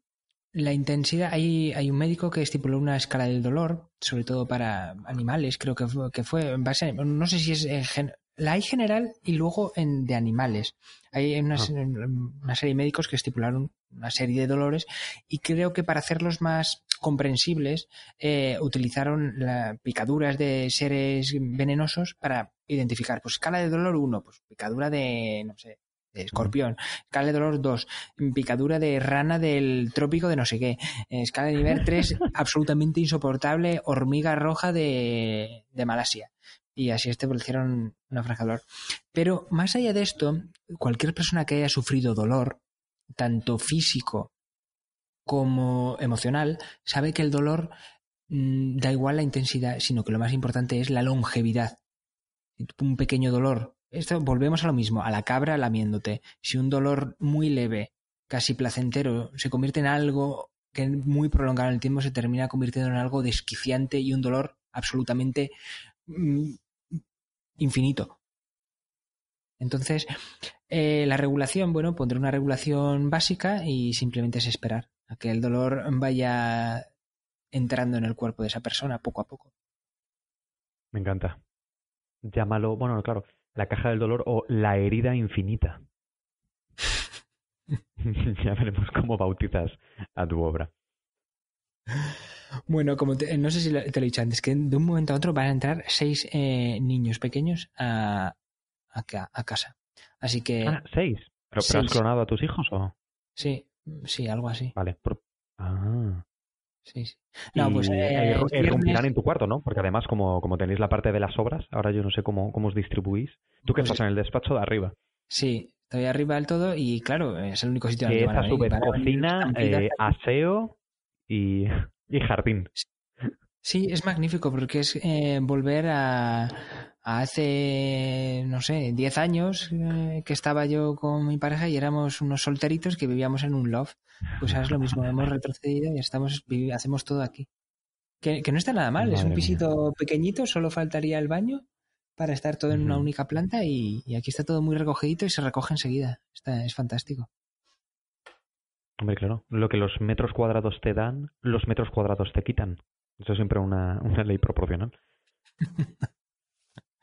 la intensidad, hay, hay un médico que estipuló una escala del dolor, sobre todo para animales, creo que fue, que fue en base, no sé si es en gen- la hay general y luego en de animales. Hay una, Ah. una serie de médicos que estipularon una serie de dolores y creo que para hacerlos más comprensibles eh, utilizaron la- picaduras de seres venenosos para identificar, pues escala de dolor 1, pues picadura de, no sé, de escorpión, escala de dolor 2, picadura de rana del trópico de no sé qué, eh, escala de nivel 3, absolutamente insoportable, hormiga roja de, de Malasia. Y así establecieron una franja de dolor. Pero más allá de esto, cualquier persona que haya sufrido dolor, tanto físico como emocional, sabe que el dolor mm, da igual la intensidad, sino que lo más importante es la longevidad. Un pequeño dolor. Esto volvemos a lo mismo, a la cabra lamiéndote. Si un dolor muy leve, casi placentero, se convierte en algo que muy prolongado en el tiempo se termina convirtiendo en algo desquiciante y un dolor absolutamente mm, infinito. Entonces, eh, la regulación, bueno, pondré una regulación básica y simplemente es esperar a que el dolor vaya entrando en el cuerpo de esa persona poco a poco. Me encanta. Llámalo, bueno, claro, la caja del dolor o la herida infinita. ya veremos cómo bautizas a tu obra. Bueno, como te- no sé si te lo he dicho antes, que de un momento a otro van a entrar seis eh, niños pequeños a, a, ca- a casa. Así que, Ah, seis. ¿Pero, has clonado a tus hijos o...? sí, sí, algo así. Vale. por- Ah. Sí, sí. No, pues, eh, irrumpirán en tu cuarto, ¿no? Porque además, como, como tenéis la parte de las obras, ahora yo no sé cómo, cómo os distribuís. Tú que Pues- estás en el despacho de arriba. Sí, estoy arriba del todo y claro, es el único sitio en el Que van a a su vez cocina, eh, aseo y, y jardín. Sí, es magnífico porque es eh, volver a, a hace, no sé, 10 años eh, que estaba yo con mi pareja y éramos unos solteritos que vivíamos en un loft. Pues ahora es lo mismo, hemos retrocedido y estamos hacemos todo aquí. Que, que no está nada mal, es un mía. pisito pequeñito, solo faltaría el baño para estar todo en una única planta y, y aquí está todo muy recogidito y se recoge enseguida. Está, es fantástico. Hombre, claro. Lo que los metros cuadrados te dan, los metros cuadrados te quitan. Eso es siempre una, una ley proporcional.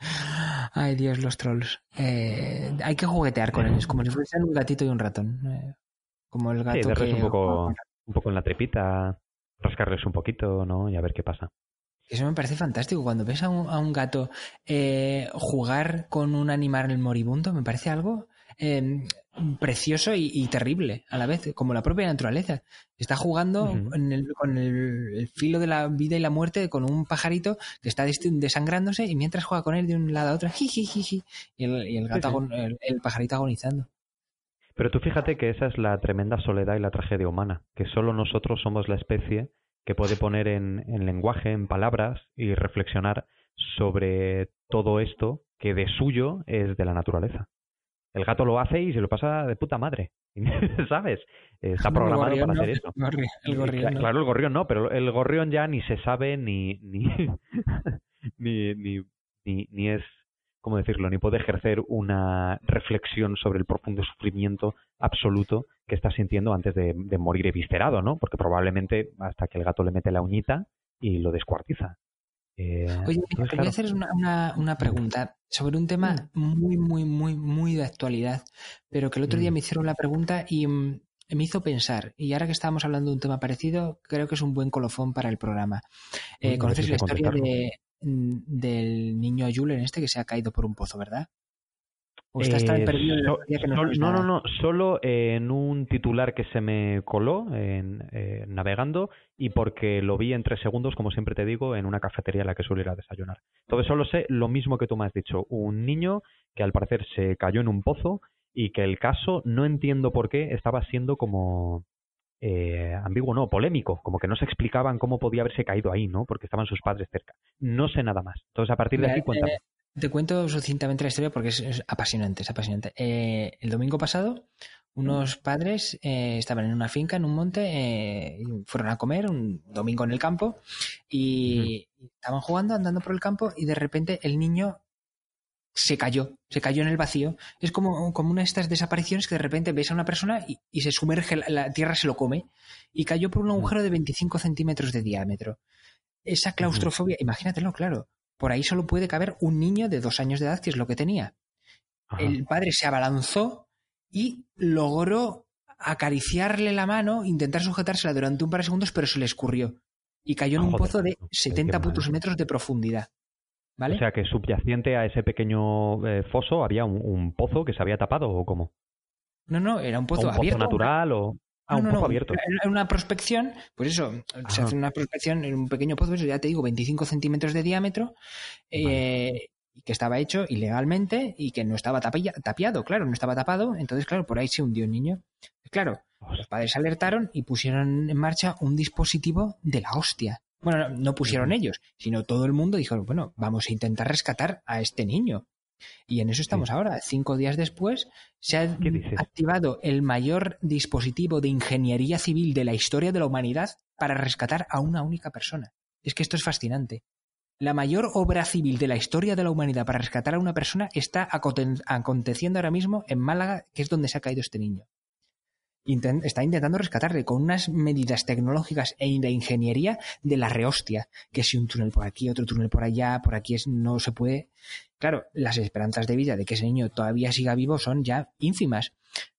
Ay, Dios, los trolls. Eh, hay que juguetear con ellos, como si fuesen un gatito y un ratón. eh, como el gato Sí, darles que... un poco, un poco en la trepita, rascarles un poquito, ¿no? Y a ver qué pasa. Eso me parece fantástico. Cuando ves a un, a un gato eh, jugar con un animal moribundo, me parece algo eh, precioso y, y terrible a la vez, como la propia naturaleza. Está jugando en el- con el, el filo de la vida y la muerte con un pajarito que está des- desangrándose y mientras juega con él de un lado a otro, y el, y el gato, sí. el, el pajarito agonizando. Pero tú fíjate que esa es la tremenda soledad y la tragedia humana, que solo nosotros somos la especie que puede poner en, en lenguaje, en palabras y reflexionar sobre todo esto que de suyo es de la naturaleza. El gato lo hace y se lo pasa de puta madre, ¿sabes? Está programado para no, hacer eso. El gorrión, el Y, gorrión cla- no. Claro, el gorrión no, pero el gorrión ya ni se sabe ni ni ni, ni, ni, ni es, ¿cómo decirlo? Ni puede ejercer una reflexión sobre el profundo sufrimiento absoluto que está sintiendo antes de, de morir eviscerado, ¿no? Porque probablemente hasta que el gato le mete la uñita y lo descuartiza. Eh, Oye, entonces, te voy a hacer una, una- una pregunta sobre un tema muy, muy, muy, muy de actualidad, pero que el otro día Mm. me hicieron la pregunta y mm, me hizo pensar. Y ahora que estábamos hablando de un tema parecido, creo que es un buen colofón para el programa. Eh, ¿Conoces la historia de, mm, del niño Julen este que se ha caído por un pozo, verdad? ¿O estás tan Eh, perdido en la so- historia que no sol- no, no, solo en un titular que se me coló en, eh, navegando y porque lo vi en tres segundos, como siempre te digo, en una cafetería a la que suelo ir a desayunar. Entonces solo sé lo mismo que tú me has dicho, un niño que al parecer se cayó en un pozo y que el caso, no entiendo por qué, estaba siendo como eh, ambiguo, no, polémico, como que no se explicaban cómo podía haberse caído ahí, ¿no? Porque estaban sus padres cerca. No sé nada más. Entonces a partir de aquí cuéntame. Te cuento sucintamente la historia porque es, es apasionante, es apasionante. Eh, el domingo pasado, unos padres eh, estaban en una finca, en un monte, eh, fueron a comer un domingo en el campo y estaban jugando, andando por el campo y de repente el niño se cayó, se cayó en el vacío. Es como, como una de estas desapariciones que de repente ves a una persona y, y se sumerge, la, la tierra se lo come y cayó por un agujero de 25 centímetros de diámetro. Esa claustrofobia, imagínatelo, claro. Por ahí solo puede caber un niño de dos años de edad, que es lo que tenía. Ajá. El padre se abalanzó y logró acariciarle la mano, intentar sujetársela durante un par de segundos, pero se le escurrió. Y cayó en un Joder, pozo de macho. 70 Qué mal. putos metros de profundidad. ¿Vale? O sea que subyacente a ese pequeño eh, foso había un, un pozo que se había tapado o cómo? no, no, era un ¿O pozo un pozo abierto. natural o ah, No, un no, abierto. Era una prospección, pues eso, se hace una prospección en un pequeño pozo, eso ya te digo, 25 centímetros de diámetro, eh, que estaba hecho ilegalmente y que no estaba tapia- tapiado, claro, no estaba tapado, entonces, claro, por ahí se hundió un niño. Claro, los padres alertaron y pusieron en marcha un dispositivo de la hostia. Bueno, no, pusieron ellos, sino todo el mundo dijo, bueno, vamos a intentar rescatar a este niño. Y en eso estamos Sí. ahora. Cinco días después se ha activado el mayor dispositivo de ingeniería civil de la historia de la humanidad para rescatar a una única persona. Es que esto es fascinante. La mayor obra civil de la historia de la humanidad para rescatar a una persona está aconteciendo ahora mismo en Málaga, que es donde se ha caído este niño. Está intentando rescatarle con unas medidas tecnológicas e de ingeniería de la rehostia, que si un túnel por aquí, otro túnel por allá, por aquí es, no se puede. Claro, las esperanzas de vida de que ese niño todavía siga vivo son ya ínfimas,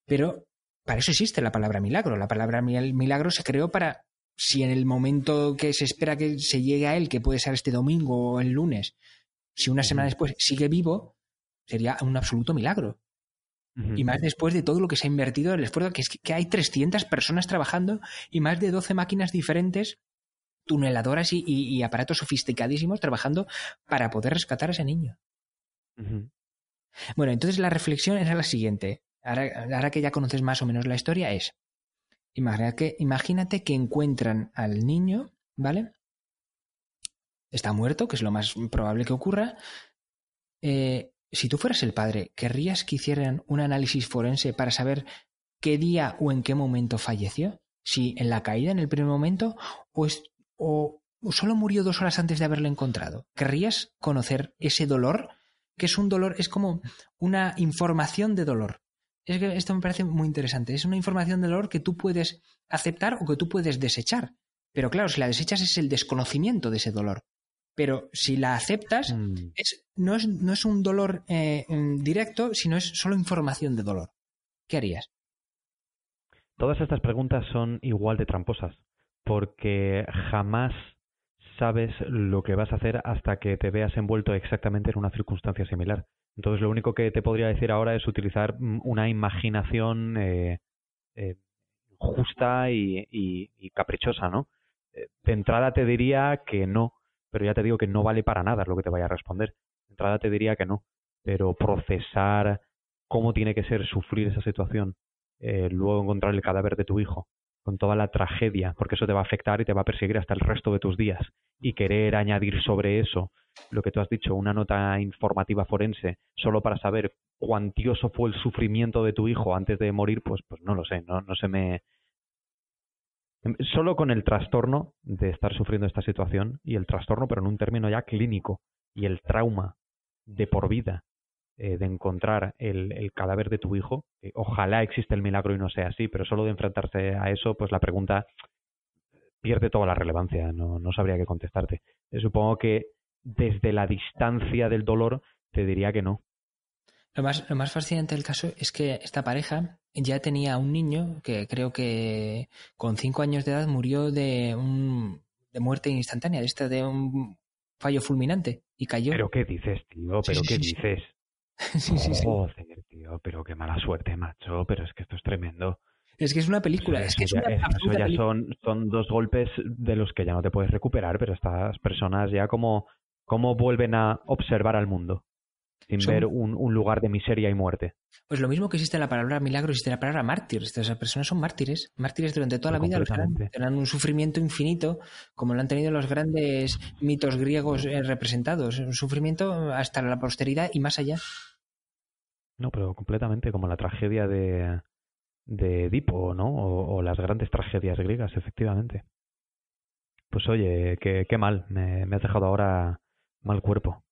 pero para eso existe la palabra milagro. La palabra mil- milagro se creó para si en el momento que se espera que se llegue a él, que puede ser este domingo o el lunes, si una semana después sigue vivo, sería un absoluto milagro. Y más después de todo lo que se ha invertido en el esfuerzo, que es que hay 300 personas trabajando y más de 12 máquinas diferentes, tuneladoras y, y- y aparatos sofisticadísimos trabajando para poder rescatar a ese niño. Bueno, entonces la reflexión era la siguiente. Ahora, ahora que ya conoces más o menos la historia, es. Imagínate que, imagínate que encuentran al niño, ¿vale? Está muerto, que es lo más probable que ocurra. Eh, si tú fueras el padre, ¿querrías que hicieran un análisis forense para saber qué día o en qué momento falleció? Si en la caída, en el primer momento, o, es- o solo murió dos horas antes de haberlo encontrado. ¿Querrías conocer ese dolor? Que es un dolor, es como una información de dolor. Es que esto me parece muy interesante. Es una información de dolor que tú puedes aceptar o que tú puedes desechar. Pero claro, si la desechas es el desconocimiento de ese dolor. Pero si la aceptas, Mm. es, no, es, no es un dolor eh, directo, sino es solo información de dolor. ¿Qué harías? Todas estas preguntas son igual de tramposas, porque jamás sabes lo que vas a hacer hasta que te veas envuelto exactamente en una circunstancia similar. Entonces lo único que te podría decir ahora es utilizar mm, una imaginación eh, eh, justa y, y, caprichosa, ¿no? Eh, de entrada te diría que no, pero ya te digo que no vale para nada lo que te vaya a responder. De entrada te diría que no, pero procesar cómo tiene que ser sufrir esa situación, luego encontrar el cadáver de tu hijo, con toda la tragedia, porque eso te va a afectar y te va a perseguir hasta el resto de tus días. Y querer añadir sobre eso lo que tú has dicho, una nota informativa forense, solo para saber cuantioso fue el sufrimiento de tu hijo antes de morir, pues, pues no lo sé, no, no se me... Solo con el trastorno de estar sufriendo esta situación, y el trastorno, pero en un término ya clínico, y el trauma de por vida eh, de encontrar el, cadáver de tu hijo. ojalá exista el milagro y no sea así, pero solo de enfrentarse a eso, pues la pregunta pierde toda la relevancia. No, no sabría qué contestarte. Eh, supongo que desde la distancia del dolor te diría que no. Lo más, lo más fascinante del caso es que esta pareja ya tenía un niño que creo que con cinco años de edad murió de, un, de muerte instantánea, de este de un fallo fulminante y cayó. ¿Pero qué dices, tío? ¿Pero qué dices? sí, sí, sí. Joder, tío, pero qué mala suerte, macho. Pero es que esto es tremendo. Es que es una película. es que es una eso ya son, son dos golpes de los que ya no te puedes recuperar, pero estas personas ya como, como vuelven a observar al mundo sin ver un, un, lugar de miseria y muerte. Pues lo mismo que existe la palabra milagro, existe la palabra mártir. Esas personas son mártires, mártires durante toda la vida. Tendrán un sufrimiento infinito, como lo han tenido los grandes mitos griegos eh, representados. Un sufrimiento hasta la posteridad y más allá. No, pero completamente como la tragedia de, de Edipo, ¿no? O, las grandes tragedias griegas, efectivamente. Pues oye, qué, qué mal, me, me has dejado ahora mal cuerpo.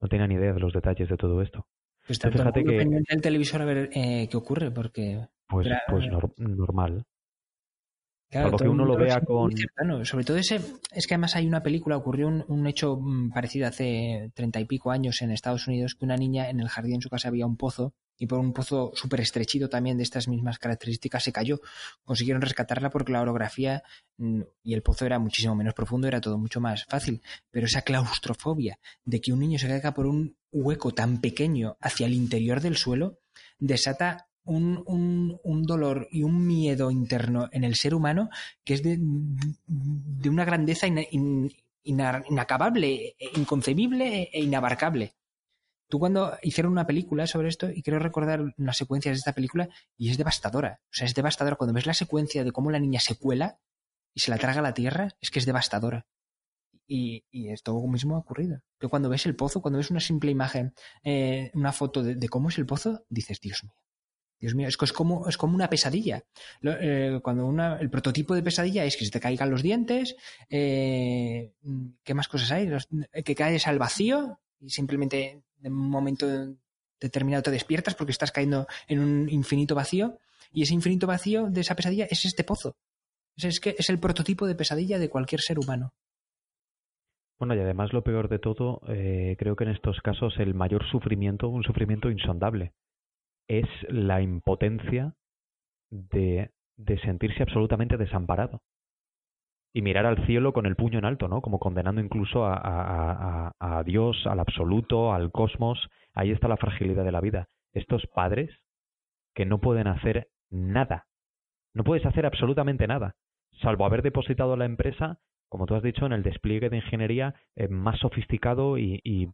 No tenía ni idea de los detalles de todo esto. Pues fíjate que pendiente del televisor a ver eh, qué ocurre, porque pues, pues normal. Claro, que uno lo vea con. Sobre todo ese. Es que además hay una película, ocurrió un, hecho mm, parecido hace treinta y pico años en Estados Unidos, que una niña en el jardín de su casa había un pozo y por un pozo súper estrechito también de estas mismas características se cayó. Consiguieron rescatarla porque la orografía mm, y el pozo era muchísimo menos profundo, era todo mucho más fácil. Pero esa claustrofobia de que un niño se caiga por un hueco tan pequeño hacia el interior del suelo desata un, un, un, dolor y un miedo interno en el ser humano que es de, de una grandeza inacabable, inconcebible e inabarcable. Tú cuando hicieron una película sobre esto, y quiero recordar unas secuencias de esta película, y es devastadora. O sea, es devastadora. Cuando ves la secuencia de cómo la niña se cuela y se la traga a la tierra, es que es devastadora. Y, y esto mismo ha ocurrido. Que cuando ves el pozo, cuando ves una simple imagen, eh, una foto de, cómo es el pozo, dices, Dios mío. Dios mío, es, como, es como una pesadilla. Eh, cuando una, el prototipo de pesadilla es que se te caigan los dientes, eh, ¿qué más cosas hay? que caes al vacío y simplemente en un momento determinado te despiertas porque estás cayendo en un infinito vacío y ese infinito vacío de esa pesadilla es este pozo. Es, que es el prototipo de pesadilla de cualquier ser humano. Bueno, y además lo peor de todo, eh, creo que en estos casos el mayor sufrimiento, un sufrimiento insondable, es la impotencia de, de sentirse absolutamente desamparado y mirar al cielo con el puño en alto, ¿no? Como condenando incluso a, Dios, al absoluto, al cosmos. Ahí está la fragilidad de la vida. Estos padres que no pueden hacer nada. No puedes hacer absolutamente nada, salvo haber depositado la empresa, como tú has dicho, en el despliegue de ingeniería eh, más sofisticado y, y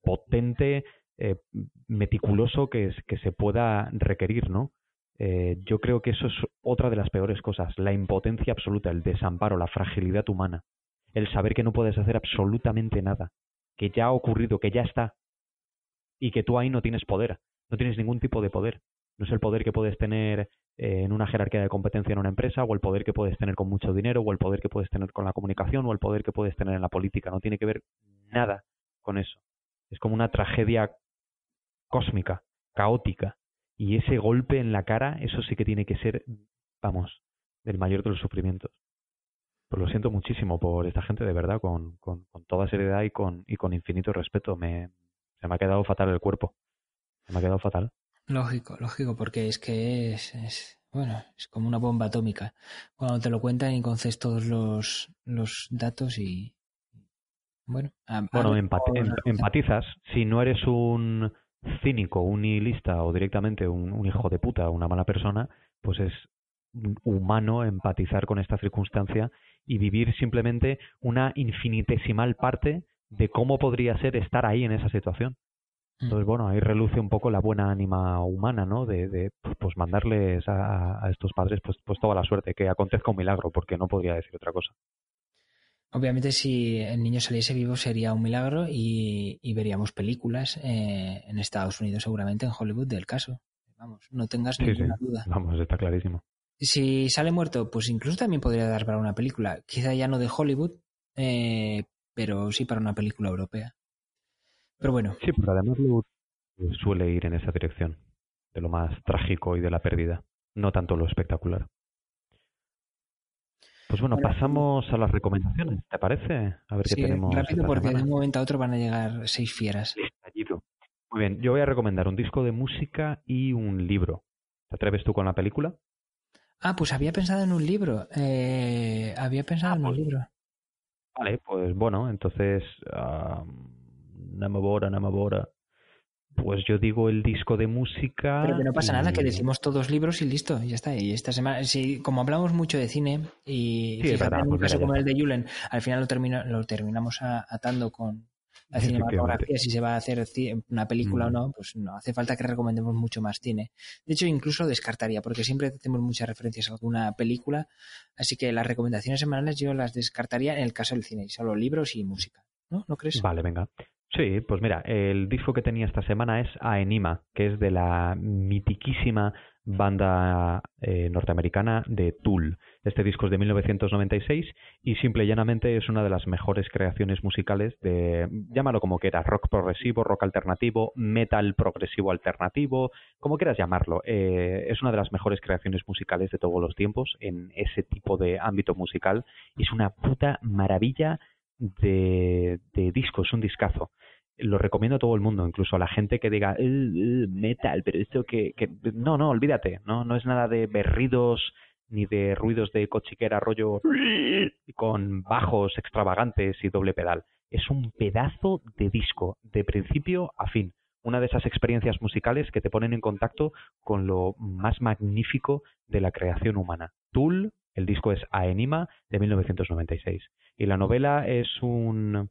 potente, eh, meticuloso que, que se pueda requerir, ¿no? Eh, yo creo que eso es otra de las peores cosas, la impotencia absoluta, el desamparo, la fragilidad humana, el saber que no puedes hacer absolutamente nada, que ya ha ocurrido, que ya está, y que tú ahí no tienes poder, no tienes ningún tipo de poder. No es el poder que puedes tener eh, en una jerarquía de competencia en una empresa, o el poder que puedes tener con mucho dinero, o el poder que puedes tener con la comunicación, o el poder que puedes tener en la política. No tiene que ver nada con eso. Es como una tragedia cósmica, caótica, y ese golpe en la cara, eso sí que tiene que ser, vamos, del mayor de los sufrimientos. Pues lo siento muchísimo por esta gente, de verdad, con, con, con toda seriedad y con, y con infinito respeto. Me, se me ha quedado fatal el cuerpo. Se me ha quedado fatal. Lógico, lógico, porque es que es, es bueno, es como una bomba atómica. Cuando te lo cuentan y conces todos los, los datos y, Bueno, a- Bueno, a- em- empatizas. Si no eres un cínico, un nihilista o directamente un, un hijo de puta, una mala persona, pues es humano empatizar con esta circunstancia y vivir simplemente una infinitesimal parte de cómo podría ser estar ahí en esa situación. Entonces, bueno, ahí reluce un poco la buena ánima humana, ¿no? De, de pues mandarles a, a estos padres pues, pues toda la suerte, que acontezca un milagro, porque no podría decir otra cosa. Obviamente, si el niño saliese vivo sería un milagro y, y veríamos películas eh, en Estados Unidos, seguramente en Hollywood, del caso. Vamos, no tengas Sí, sí, ninguna duda. vamos, está clarísimo. Si sale muerto, pues incluso también podría dar para una película. Quizá ya no de Hollywood, eh, pero sí para una película europea. Pero bueno, Sí, pero además luego suele ir en esa dirección, de lo más trágico y de la pérdida, no tanto lo espectacular. Pues bueno, Bueno, pasamos a las recomendaciones, ¿te parece? A ver qué sí, tenemos. rápido esta porque de un momento a otro van a llegar seis fieras. Estallido. Muy bien, yo voy a recomendar un disco de música y un libro. ¿Te atreves tú con la película? Ah, pues había pensado en un libro. Eh, había pensado Ah, en un pues- libro. Vale, pues bueno, entonces. ah, Namabora, Namabora. Pues yo digo el disco de música. Pero que no pasa nada, que decimos todos libros y listo, y ya está. Y esta semana, si, como hablamos mucho de cine, y Sí, fíjate, en un pues caso como el de Julen, al final lo, termina, lo terminamos a- atando con la cinematografía, si se va a hacer una película o Mm. no, pues no hace falta que recomendemos mucho más cine. De hecho, incluso descartaría, porque siempre hacemos muchas referencias a alguna película, así que las recomendaciones semanales yo las descartaría en el caso del cine, y solo libros y música. ¿No? ¿No crees? Vale, venga. Sí, pues mira, el disco que tenía esta semana es Aenima, que es de la mitiquísima banda eh, norteamericana de Tool. Este disco es de 1996 y simple y llanamente es una de las mejores creaciones musicales de, llámalo como quieras, rock progresivo, rock alternativo, metal progresivo alternativo, como quieras llamarlo. Eh, es una de las mejores creaciones musicales de todos los tiempos en ese tipo de ámbito musical. Es una puta maravilla de, de disco, es un discazo. Lo recomiendo a todo el mundo, incluso a la gente que diga "Eh, eh, metal, pero esto que, no, no, olvídate, no, no es nada de berridos ni de ruidos de cochiquera rollo con bajos extravagantes y doble pedal. Es un pedazo de disco, de principio a fin. Una de esas experiencias musicales que te ponen en contacto con lo más magnífico de la creación humana. Tool, el disco es Aenima de 1996. Y la novela es un,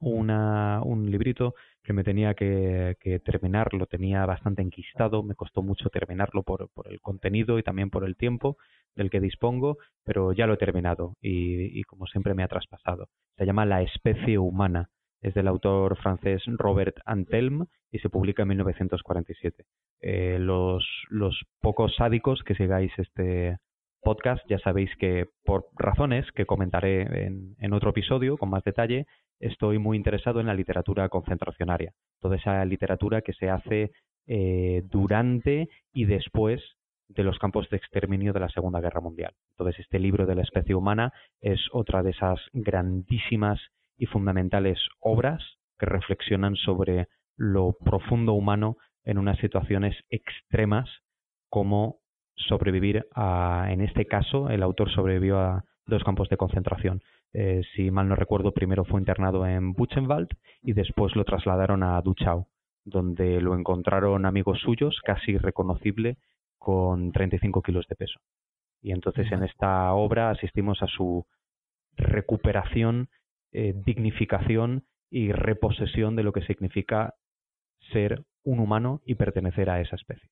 una, un librito que me tenía que, que terminar, lo tenía bastante enquistado, me costó mucho terminarlo por, por el contenido y también por el tiempo del que dispongo, pero ya lo he terminado y, como siempre me ha traspasado. Se llama La especie humana, es del autor francés Robert Antelme y se publica en 1947. Eh, los, los pocos sádicos que sigáis este podcast ya sabéis que por razones que comentaré en, en otro episodio con más detalle, estoy muy interesado en la literatura concentracionaria, toda esa literatura que se hace eh, durante y después de los campos de exterminio de la Segunda Guerra Mundial. Entonces, este libro de la especie humana es otra de esas grandísimas y fundamentales obras que reflexionan sobre lo profundo humano en unas situaciones extremas como sobrevivir a, en este caso, el autor sobrevivió a dos campos de concentración. Eh, si mal no recuerdo, primero fue internado en Buchenwald y después lo trasladaron a Dachau, donde lo encontraron amigos suyos, casi irreconocible, con 35 kilos de peso. Y entonces en esta obra asistimos a su recuperación, eh, dignificación y reposesión de lo que significa ser un humano y pertenecer a esa especie.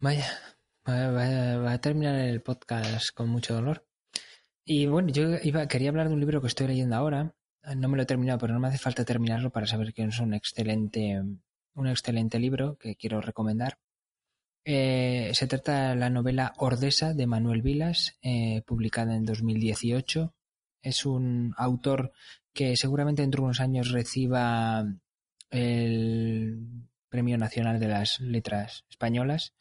Vaya, va, va- va a terminar el podcast con mucho dolor. Y bueno, yo iba, quería hablar de un libro que estoy leyendo ahora. No me lo he terminado, pero no me hace falta terminarlo para saber que es un excelente, un excelente libro que quiero recomendar. Eh, se trata de la novela Ordesa de Manuel Vilas, eh, publicada en 2018. Es un autor que seguramente dentro de unos años reciba el Premio Nacional de las Letras Españolas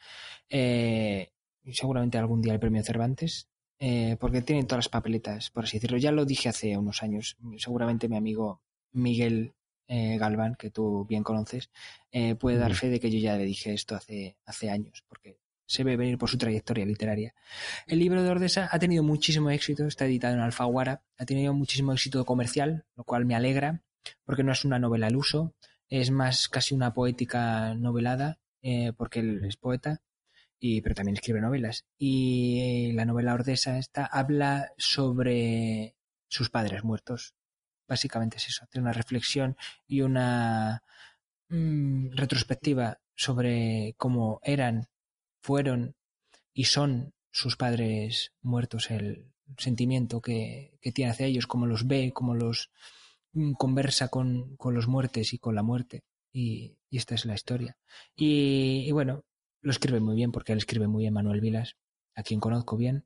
eh, y seguramente algún día el Premio Cervantes, eh, porque tiene todas las papeletas, por así decirlo. Ya lo dije hace unos años. Seguramente mi amigo Miguel eh, Galván, que tú bien conoces, eh, puede dar fe de que yo ya le dije esto hace, hace años, porque se ve venir por su trayectoria literaria. El libro de Ordesa ha tenido muchísimo éxito, está editado en Alfaguara, ha tenido muchísimo éxito comercial, lo cual me alegra, porque no es una novela al uso, es más casi una poética novelada, eh, porque él es poeta, y, pero también escribe novelas. Y la novela Ordesa esta habla sobre sus padres muertos. Básicamente es eso, tiene una reflexión y una mm, retrospectiva sobre cómo eran, fueron y son sus padres muertos, el sentimiento que, que tiene hacia ellos, cómo los ve, cómo los conversa con, con los muertes y con la muerte. Y, esta es la historia. Y, y, bueno, lo escribe muy bien porque él escribe muy bien Manuel Vilas, a quien conozco bien.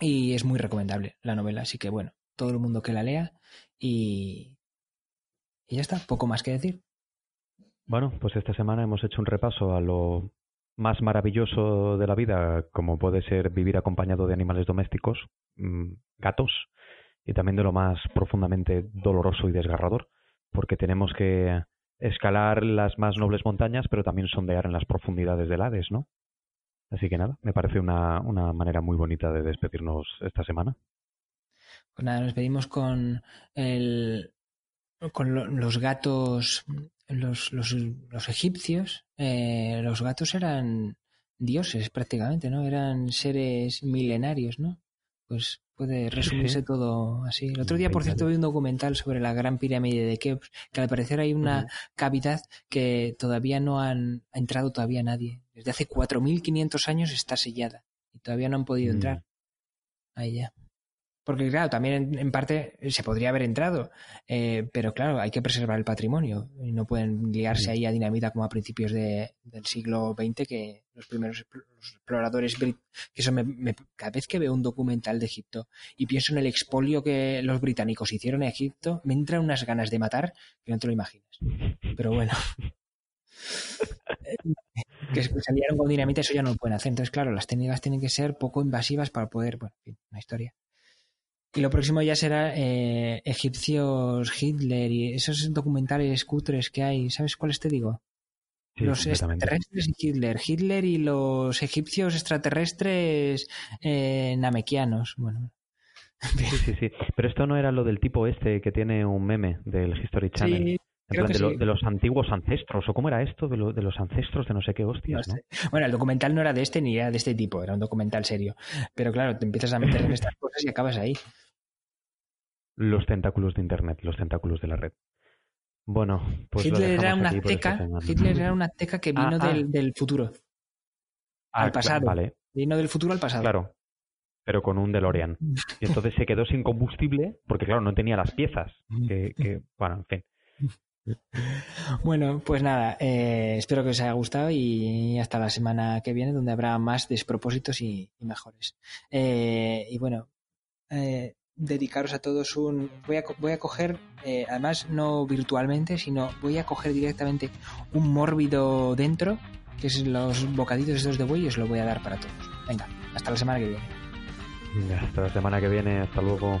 Y es muy recomendable la novela, así que bueno, todo el mundo que la lea y, y ya está, poco más que decir. Bueno, pues esta semana hemos hecho un repaso a lo más maravilloso de la vida, como puede ser vivir acompañado de animales domésticos, mmm, gatos, y también de lo más profundamente doloroso y desgarrador, porque tenemos que escalar las más nobles montañas, pero también sondear en las profundidades del Hades, ¿no? Así que nada, me parece una, una manera muy bonita de despedirnos esta semana. Pues nada, nos despedimos con el con lo, los gatos, los, los, los egipcios, eh, los gatos eran dioses prácticamente, ¿no? Eran seres milenarios, ¿no? Pues puede resumirse sí, todo así. El otro día, por cierto, vi un documental sobre la gran pirámide de Keops, que al parecer hay una uh -huh. cavidad que todavía no han ha entrado todavía nadie. Desde hace 4.500 años está sellada y todavía no han podido uh -huh. entrar. Ahí ya. Porque claro, también en, en parte se podría haber entrado, eh, pero claro, hay que preservar el patrimonio y no pueden liarse ahí a dinamita como a principios de, del siglo XX que los primeros los exploradores que eso me, me, cada vez que veo un documental de Egipto y pienso en el expolio que los británicos hicieron en Egipto, me entran unas ganas de matar que no te lo imaginas. Pero bueno. que salieron con dinamita, eso ya no lo pueden hacer. Entonces, claro, las técnicas tienen que ser poco invasivas para poder, bueno, en fin, una historia. Y lo próximo ya será eh, egipcios, Hitler y esos documentales cutres que hay. ¿Sabes cuáles te digo? Sí, los extraterrestres y Hitler. Hitler y los egipcios extraterrestres eh, namequianos. Bueno. Sí, sí, sí. Pero esto no era lo del tipo este que tiene un meme del History Channel. Sí. En plan, de, lo, sí. de, los antiguos ancestros, ¿o cómo era esto? De, lo, de los ancestros de no sé qué hostias, no, ¿no? Bueno, el documental no era de este ni era de este tipo, era un documental serio. Pero claro, te empiezas a meter en estas cosas y acabas ahí los tentáculos de Internet, los tentáculos de la red. Bueno, pues Hitler era una azteca, Hitler era una azteca que vino ah, del, ah. del, futuro ah, al pasado. Vale. Vino del futuro al pasado. Claro, pero con un DeLorean. Y entonces se quedó sin combustible porque, claro, no tenía las piezas. Que, que bueno, en fin. Bueno, pues nada, eh, espero que os haya gustado y hasta la semana que viene donde habrá más despropósitos y, y mejores. Eh, y bueno, eh, dedicaros a todos un... Voy a, voy a coger, eh, además no virtualmente, sino voy a coger directamente un mórbido dentro, que es los bocaditos estos de buey, y os lo voy a dar para todos. Venga, hasta la semana que viene. Venga, hasta la semana que viene, hasta luego.